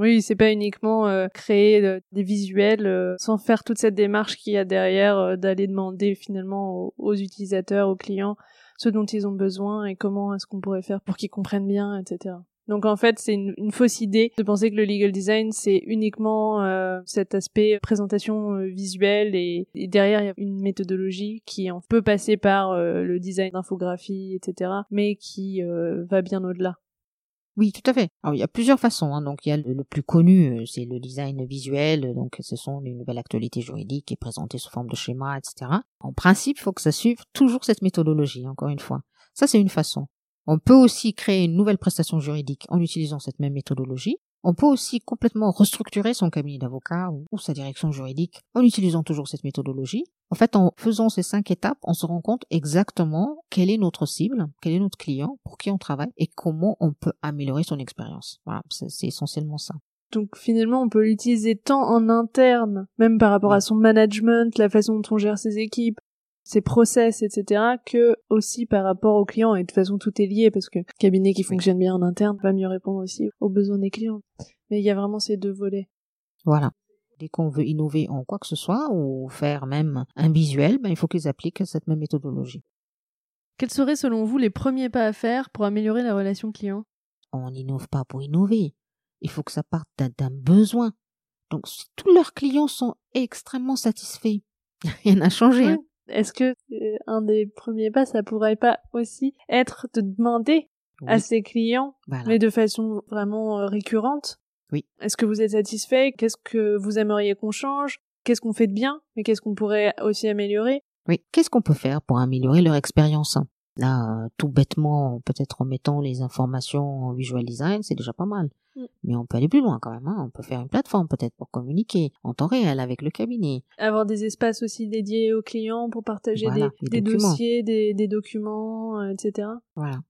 Oui, c'est pas uniquement euh, créer euh, des visuels euh, sans faire toute cette démarche qu'il y a derrière d'aller demander finalement aux, utilisateurs, aux clients ce dont ils ont besoin et comment est-ce qu'on pourrait faire pour qu'ils comprennent bien, etc. Donc en fait, c'est une, fausse idée de penser que le legal design c'est uniquement cet aspect présentation visuelle et, et, derrière il y a une méthodologie qui en peut passer par le design d'infographie, etc. Mais qui va bien au-delà. Oui, tout à fait. Il y a plusieurs façons. Hein. Donc, il y a le, plus connu, euh, c'est le design visuel. Donc, ce sont les nouvelles actualités juridiques qui est présentée sous forme de schéma, etc. En principe, il faut que ça suive toujours cette méthodologie, encore une fois. Ça, c'est une façon. On peut aussi créer une nouvelle prestation juridique en utilisant cette même méthodologie. On peut aussi complètement restructurer son cabinet d'avocat ou, sa direction juridique en utilisant toujours cette méthodologie. En fait, en faisant ces cinq étapes, on se rend compte exactement quelle est notre cible, quel est notre client, pour qui on travaille et comment on peut améliorer son expérience. Voilà, c'est essentiellement ça. Donc finalement, on peut l'utiliser tant en interne, même par rapport à son management, la façon dont on gère ses équipes, ses process, etc., que aussi par rapport aux clients. Et de toute façon, tout est lié parce que cabinet qui fonctionne bien en interne va mieux répondre aussi aux besoins des clients. Mais il y a vraiment ces deux volets. Voilà. Dès qu'on veut innover en quoi que ce soit ou faire même un visuel, ben, il faut qu'ils appliquent cette même méthodologie. Quels seraient selon vous les premiers pas à faire pour améliorer la relation client? On n'innove pas pour innover. Il faut que ça parte d'un besoin. Donc si tous leurs clients sont extrêmement satisfaits, rien n'a changé. Hein. Est-ce que euh, un des premiers pas, ça pourrait pas aussi être de demander à ses clients, mais de façon vraiment euh, récurrente? Oui. Est-ce que vous êtes satisfait? Qu'est-ce que vous aimeriez qu'on change? Qu'est-ce qu'on fait de bien Mais qu'est-ce qu'on pourrait aussi améliorer? Oui. Qu'est-ce qu'on peut faire pour améliorer leur expérience? Là, tout bêtement, peut-être en mettant les informations en visual design, c'est déjà pas mal. Mm. Mais on peut aller plus loin quand même. Hein. On peut faire une plateforme peut-être pour communiquer en temps réel avec le cabinet. Avoir des espaces aussi dédiés aux clients pour partager des, dossiers, des, des documents, euh, etc. Voilà.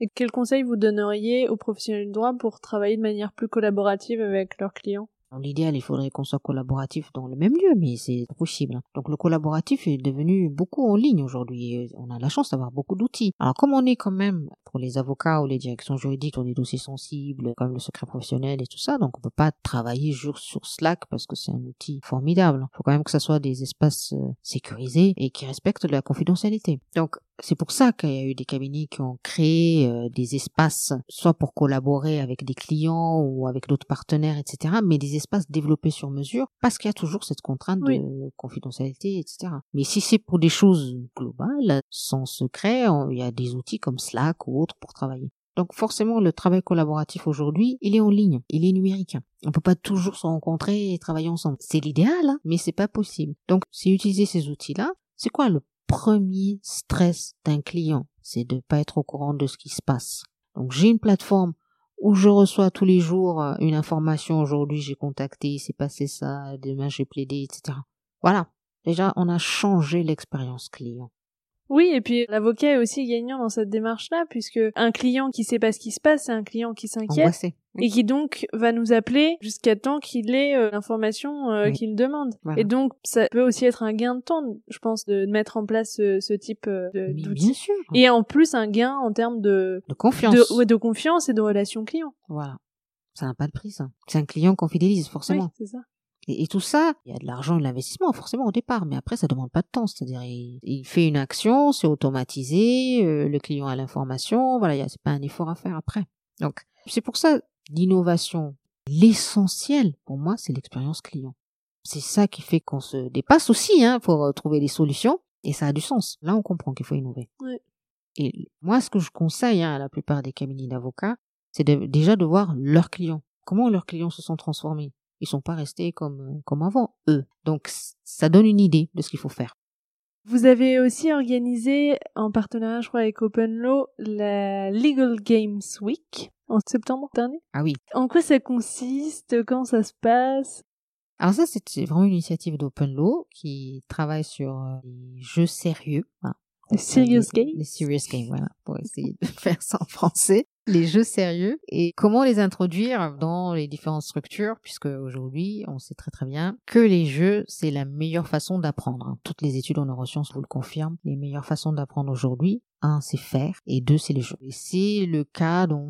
Et quels conseils vous donneriez aux professionnels du droit pour travailler de manière plus collaborative avec leurs clients? Dans l'idéal, il faudrait qu'on soit collaboratif dans le même lieu, mais c'est possible. Donc le collaboratif est devenu beaucoup en ligne aujourd'hui. On a la chance d'avoir beaucoup d'outils. Alors comme on est quand même pour les avocats ou les directions juridiques sur des dossiers sensibles, comme le secret professionnel et tout ça, donc on peut pas travailler sur, sur Slack parce que c'est un outil formidable. Faut quand même que ça soit des espaces euh, sécurisés et qui respectent la confidentialité. Donc c'est pour ça qu'il y a eu des cabinets qui ont créé euh, des espaces, soit pour collaborer avec des clients ou avec d'autres partenaires, etc., mais des espaces développés sur mesure, parce qu'il y a toujours cette contrainte de confidentialité, etc. Mais si c'est pour des choses globales, sans secret, il y a des outils comme Slack ou autres pour travailler. Donc forcément, le travail collaboratif aujourd'hui, il est en ligne, il est numérique. On peut pas toujours se rencontrer et travailler ensemble. C'est l'idéal, hein, mais c'est pas possible. Donc, c'est utiliser ces outils-là. C'est quoi le premier stress d'un client, c'est de ne pas être au courant de ce qui se passe. Donc j'ai une plateforme où je reçois tous les jours euh, une information, aujourd'hui j'ai contacté, il s'est passé ça, demain j'ai plaidé, etc. Voilà. Déjà, on a changé l'expérience client. Oui, et puis l'avocat est aussi gagnant dans cette démarche-là, puisque un client qui sait pas ce qui se passe, c'est un client qui s'inquiète et qui donc va nous appeler jusqu'à temps qu'il ait euh, l'information euh, qu'il demande. Et donc ça peut aussi être un gain de temps, je pense, de mettre en place ce, type euh, d'outils. Et en plus un gain en termes de de confiance, de, de confiance et de relation client. Voilà, ça n'a pas de prix ça. C'est un client qu'on fidélise forcément. Oui, c'est ça. Et, tout ça, il y a de l'argent et de l'investissement forcément au départ, mais après ça demande pas de temps. C'est-à-dire il, fait une action, c'est automatisé, euh, le client a l'information, voilà, c'est pas un effort à faire après. Donc c'est pour ça l'innovation, l'essentiel pour moi, c'est l'expérience client. C'est ça qui fait qu'on se dépasse aussi hein, pour trouver des solutions et ça a du sens. Là, on comprend qu'il faut innover. Et moi, ce que je conseille hein, à la plupart des cabinets d'avocats, c'est déjà de voir leurs clients. Comment leurs clients se sont transformés ils sont pas restés comme, euh, comme avant, eux. Donc, ça donne une idée de ce qu'il faut faire. Vous avez aussi organisé, en partenariat, je crois, avec Open Law, la Legal Games Week en septembre dernier. Ah oui. En quoi ça consiste? Quand ça se passe? Alors ça, c'est vraiment une initiative d'Open Law qui travaille sur euh, les jeux sérieux. Hein. les serious games? Les serious games, voilà, pour essayer de faire ça en français les jeux sérieux et comment les introduire dans les différentes structures puisque aujourd'hui on sait très très bien que les jeux c'est la meilleure façon d'apprendre. Toutes les études en neurosciences vous le confirment. Les meilleures façons d'apprendre aujourd'hui, un c'est faire et deux c'est les jeux. Et c'est le cas dans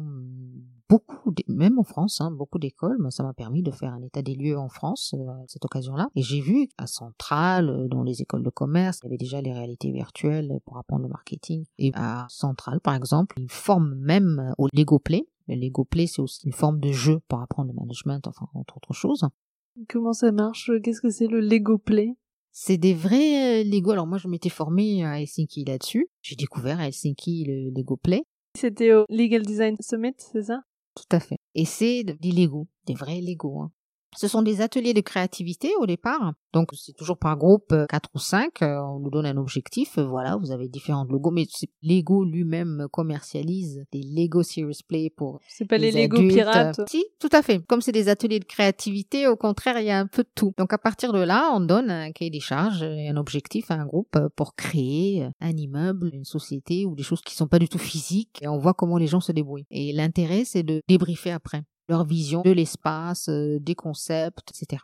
beaucoup, même en France, hein, beaucoup d'écoles. ça m'a permis de faire un état des lieux en France euh, à cette occasion-là. Et j'ai vu à Centrale, euh, dans les écoles de commerce, il y avait déjà les réalités virtuelles pour apprendre le marketing. Et à Centrale, par exemple, ils forment même au Lego Play. Le Lego Play, c'est aussi une forme de jeu pour apprendre le management, enfin, entre autres choses. Comment ça marche Qu'est-ce que c'est le Lego Play? C'est des vrais Lego. Alors moi, je m'étais formée à Helsinki là-dessus. J'ai découvert à Helsinki le Lego Play. C'était au Legal Design Summit, c'est ça? Tout à fait. Et c'est des Lego, des vrais Lego. Hein. Ce sont des ateliers de créativité au départ. Donc c'est toujours par groupe 4 euh, ou 5. Euh, on nous donne un objectif. Euh, voilà, vous avez différents logos. Mais Lego lui-même commercialise des Lego Serious Play pour. C'est pas les, Lego pirates. Si, tout à fait. Comme c'est des ateliers de créativité, au contraire, il y a un peu de tout. Donc à partir de là, on donne un cahier des charges et un objectif à un groupe pour créer un immeuble, une société ou des choses qui sont pas du tout physiques. Et on voit comment les gens se débrouillent. Et l'intérêt, c'est de débriefer après leur vision de l'espace, euh, des concepts, etc.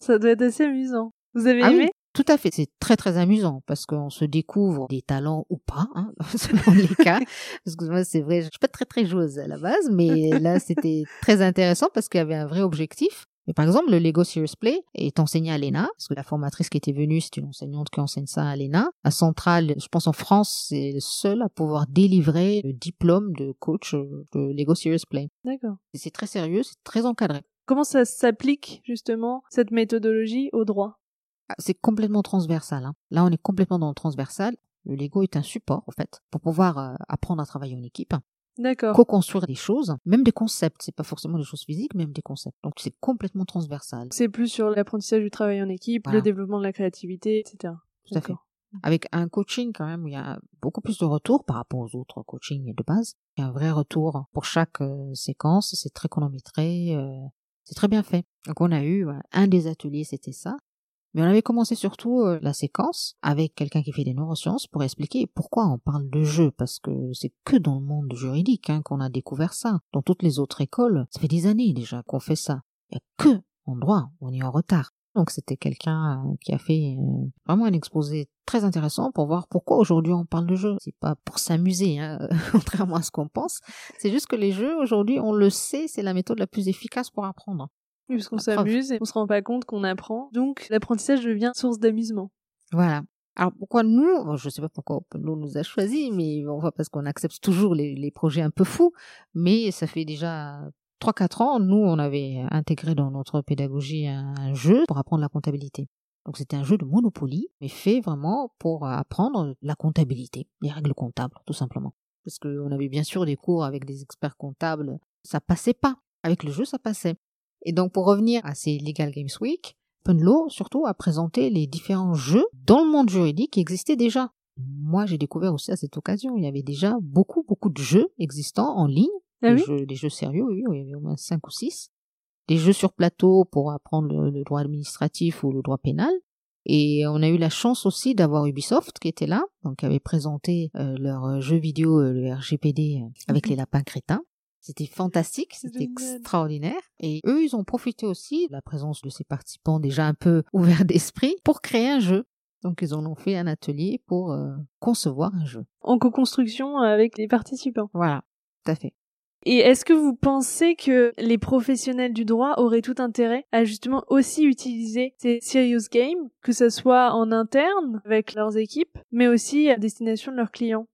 ça doit être assez amusant. Vous avez ah aimé? tout à fait, c'est très très amusant parce qu'on se découvre des talents ou pas, hein, selon les cas. Parce que moi, c'est vrai, je suis pas très très joueuse à la base, mais là, c'était très intéressant parce qu'il y avait un vrai objectif. Mais par exemple, le Lego Serious Play est enseigné à l'ENA, parce que la formatrice qui était venue, c'est une enseignante qui enseigne ça à l'ENA. À Centrale, je pense en France, c'est le seul à pouvoir délivrer le diplôme de coach euh, de Lego Serious Play. D'accord. C'est très sérieux, c'est très encadré. Comment ça s'applique justement, cette méthodologie, au droit? Ah, C'est complètement transversal. Hein. Là, on est complètement dans le transversal. Le Lego est un support, en fait, pour pouvoir euh, apprendre à travailler en équipe. D'accord. Co-construire des choses, même des concepts. C'est pas forcément des choses physiques, même des concepts. Donc c'est complètement transversal. C'est plus sur l'apprentissage du travail en équipe, le développement de la créativité, etc. Tout à fait. Avec un coaching quand même, il y a beaucoup plus de retours par rapport aux autres coachings de base. Il y a un vrai retour pour chaque euh, séquence. C'est très chronométré. Euh, c'est très bien fait. Donc on a eu un des ateliers, c'était ça. Mais on avait commencé surtout euh, la séquence avec quelqu'un qui fait des neurosciences pour expliquer pourquoi on parle de jeu, parce que c'est que dans le monde juridique hein, qu'on a découvert ça. Dans toutes les autres écoles, ça fait des années déjà qu'on fait ça. Il que en droit, on est en retard. Donc c'était quelqu'un euh, qui a fait euh, vraiment un exposé très intéressant pour voir pourquoi aujourd'hui on parle de jeu. C'est pas pour s'amuser, hein, contrairement à ce qu'on pense. C'est juste que les jeux aujourd'hui, on le sait, c'est la méthode la plus efficace pour apprendre. Puisqu'on s'amuse et on se rend pas compte qu'on apprend. Donc l'apprentissage devient source d'amusement. Voilà. Alors pourquoi nous Je sais pas pourquoi nous nous a choisi, mais on voit parce qu'on accepte toujours les, projets un peu fous. Mais ça fait déjà 3-4 ans, nous, on avait intégré dans notre pédagogie un jeu pour apprendre la comptabilité. Donc c'était un jeu de Monopoly, mais fait vraiment pour apprendre la comptabilité, les règles comptables, tout simplement. Parce qu'on avait bien sûr des cours avec des experts comptables, ça passait pas. Avec le jeu, ça passait. Et donc pour revenir à ces Legal Games Week, Law surtout a présenté les différents jeux dans le monde juridique qui existaient déjà. Moi j'ai découvert aussi à cette occasion, il y avait déjà beaucoup beaucoup de jeux existants en ligne, ah des, jeux, des, jeux, sérieux, oui, il y avait au moins 5 ou 6. Des jeux sur plateau pour apprendre le, droit administratif ou le droit pénal. Et on a eu la chance aussi d'avoir Ubisoft qui était là, donc qui avait présenté euh, leur jeu vidéo, euh, le RGPD, euh, avec mhm. les lapins crétins. C'était fantastique, c'était extraordinaire. Et eux, ils ont profité aussi de la présence de ces participants déjà un peu ouverts d'esprit pour créer un jeu. Donc ils en ont fait un atelier pour euh, concevoir un jeu. En co-construction avec les participants. Voilà, tout à fait. Et est-ce que vous pensez que les professionnels du droit auraient tout intérêt à justement aussi utiliser ces serious games, que ce soit en interne avec leurs équipes, mais aussi à destination de leurs clients?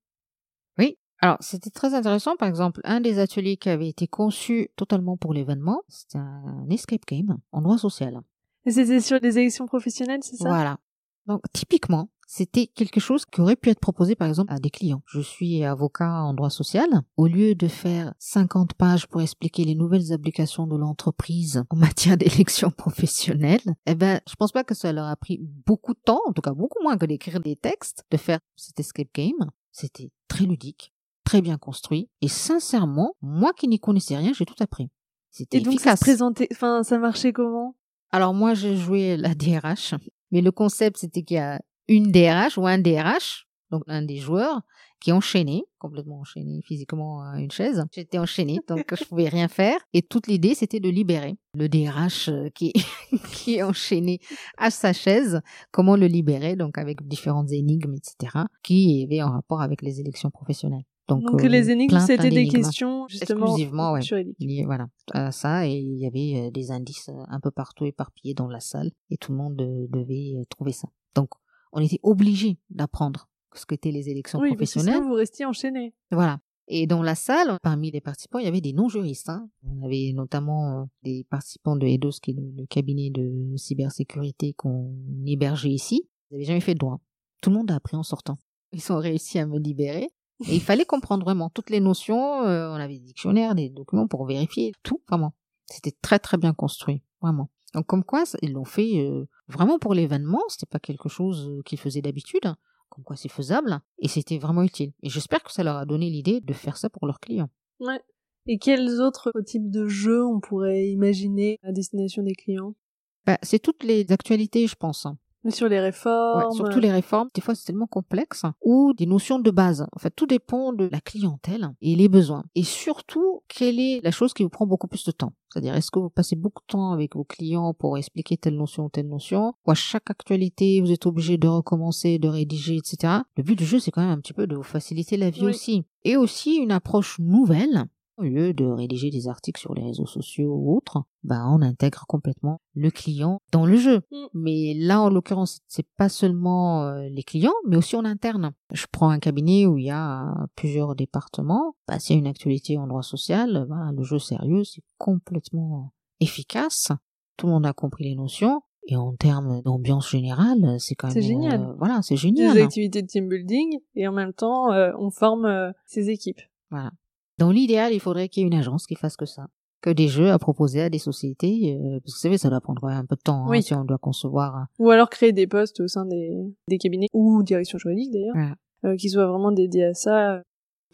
Alors, c'était très intéressant. Par exemple, un des ateliers qui avait été conçu totalement pour l'événement, c'était un escape game en droit social. C'était sur des élections professionnelles, c'est ça? Voilà. Donc, typiquement, c'était quelque chose qui aurait pu être proposé, par exemple, à des clients. Je suis avocat en droit social. Au lieu de faire 50 pages pour expliquer les nouvelles applications de l'entreprise en matière d'élections professionnelles, eh ben, je pense pas que ça leur a pris beaucoup de temps, en tout cas beaucoup moins que d'écrire des textes, de faire cet escape game. C'était très ludique très bien construit. Et sincèrement, moi qui n'y connaissais rien, j'ai tout appris. C'était efficace. ça présentait, enfin, ça marchait comment? Alors moi, j'ai joué la DRH, mais le concept c'était qu'il y a une DRH ou un DRH, donc un des joueurs, qui enchaînait, complètement enchaîné physiquement à une chaise. J'étais enchaîné, donc je pouvais rien faire. Et toute l'idée, c'était de libérer le DRH euh, qui, qui est enchaîné à sa chaise. Comment le libérer, donc avec différentes énigmes, etc., qui avaient en rapport avec les élections professionnelles. Donc, les énigmes, c'était des questions justement exclusivement ouais, liées, voilà, à ça. Et il y avait des indices un peu partout éparpillés dans la salle. Et tout le monde devait trouver ça. Donc, on était obligé d'apprendre ce qu'étaient les élections oui, professionnelles. Que vous restiez enchaîné. Voilà. Et dans la salle, parmi les participants, il y avait des non-juristes. Hein. On avait notamment euh, des participants de EDOS, qui est le, cabinet de cybersécurité qu'on hébergeait ici. Ils n'avaient jamais fait de droit. Tout le monde a appris en sortant. Ils ont réussi à me libérer. Et il fallait comprendre vraiment toutes les notions. Euh, on avait des dictionnaires, des documents pour vérifier tout, vraiment. C'était très très bien construit, vraiment. Donc comme quoi, ils l'ont fait euh, vraiment pour l'événement. C'était pas quelque chose qu'ils faisaient d'habitude comme quoi c'est faisable, et c'était vraiment utile. Et j'espère que ça leur a donné l'idée de faire ça pour leurs clients. Ouais. Et quels autres types de jeux on pourrait imaginer à destination des clients? Bah, C'est toutes les actualités, je pense. Hein. Sur les réformes. surtout les réformes, des fois c'est tellement complexe, ou des notions de base. En fait, tout dépend de la clientèle et les besoins. Et surtout, quelle est la chose qui vous prend beaucoup plus de temps? C'est-à-dire, est-ce que vous passez beaucoup de temps avec vos clients pour expliquer telle notion ou telle notion? Ou à chaque actualité, vous êtes obligé de recommencer, de rédiger, etc. Le but du jeu, c'est quand même un petit peu de vous faciliter la vie aussi. Et aussi une approche nouvelle au lieu de rédiger des articles sur les réseaux sociaux ou autres, bah on intègre complètement le client dans le jeu. Mm. Mais là, en l'occurrence, c'est pas seulement euh, les clients, mais aussi en interne. Je prends un cabinet où il y a plusieurs départements. Bah, s'il y a une actualité en droit social, bah, le jeu sérieux, c'est complètement efficace. Tout le monde a compris les notions. Et en termes d'ambiance générale, c'est quand même... C'est génial. Euh, voilà, c'est génial. Des activités de team building et en même temps, euh, on forme ses équipes. Voilà. Dans l'idéal, il faudrait qu'il y ait une agence qui fasse que ça. Que des jeux à proposer à des sociétés, euh, parce que vous savez, ça doit prendre un peu de temps hein, si on doit concevoir. Ou alors créer des postes au sein des, des cabinets, ou direction juridique d'ailleurs, euh, qui soient vraiment dédiés à ça.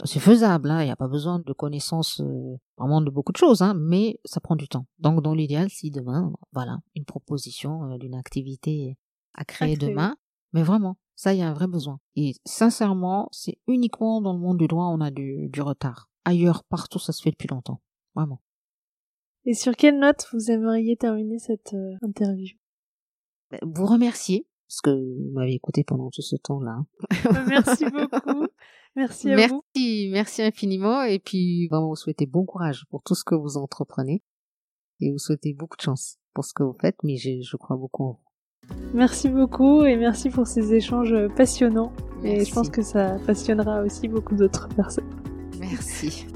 C'est faisable, hein, il n'y a pas besoin de connaissances euh, vraiment de beaucoup de choses, hein, mais ça prend du temps. Donc dans l'idéal, si demain, voilà, une proposition d'une activité à créer, demain, mais vraiment, ça, il y a un vrai besoin. Et sincèrement, c'est uniquement dans le monde du droit on a du, du retard ailleurs, partout, ça se fait depuis longtemps. Vraiment. Et sur quelle note vous aimeriez terminer cette euh, interview? Ben, Vous remercier, parce que vous m'avez écouté pendant tout ce temps-là. Ben, merci beaucoup. Merci à merci, vous. Merci infiniment. Et puis, vraiment, vous souhaitez bon courage pour tout ce que vous entreprenez. Et vous souhaitez beaucoup de chance pour ce que vous faites, mais je, je crois beaucoup en vous. Merci beaucoup et merci pour ces échanges passionnants. Et je pense que ça passionnera aussi beaucoup d'autres personnes. Merci.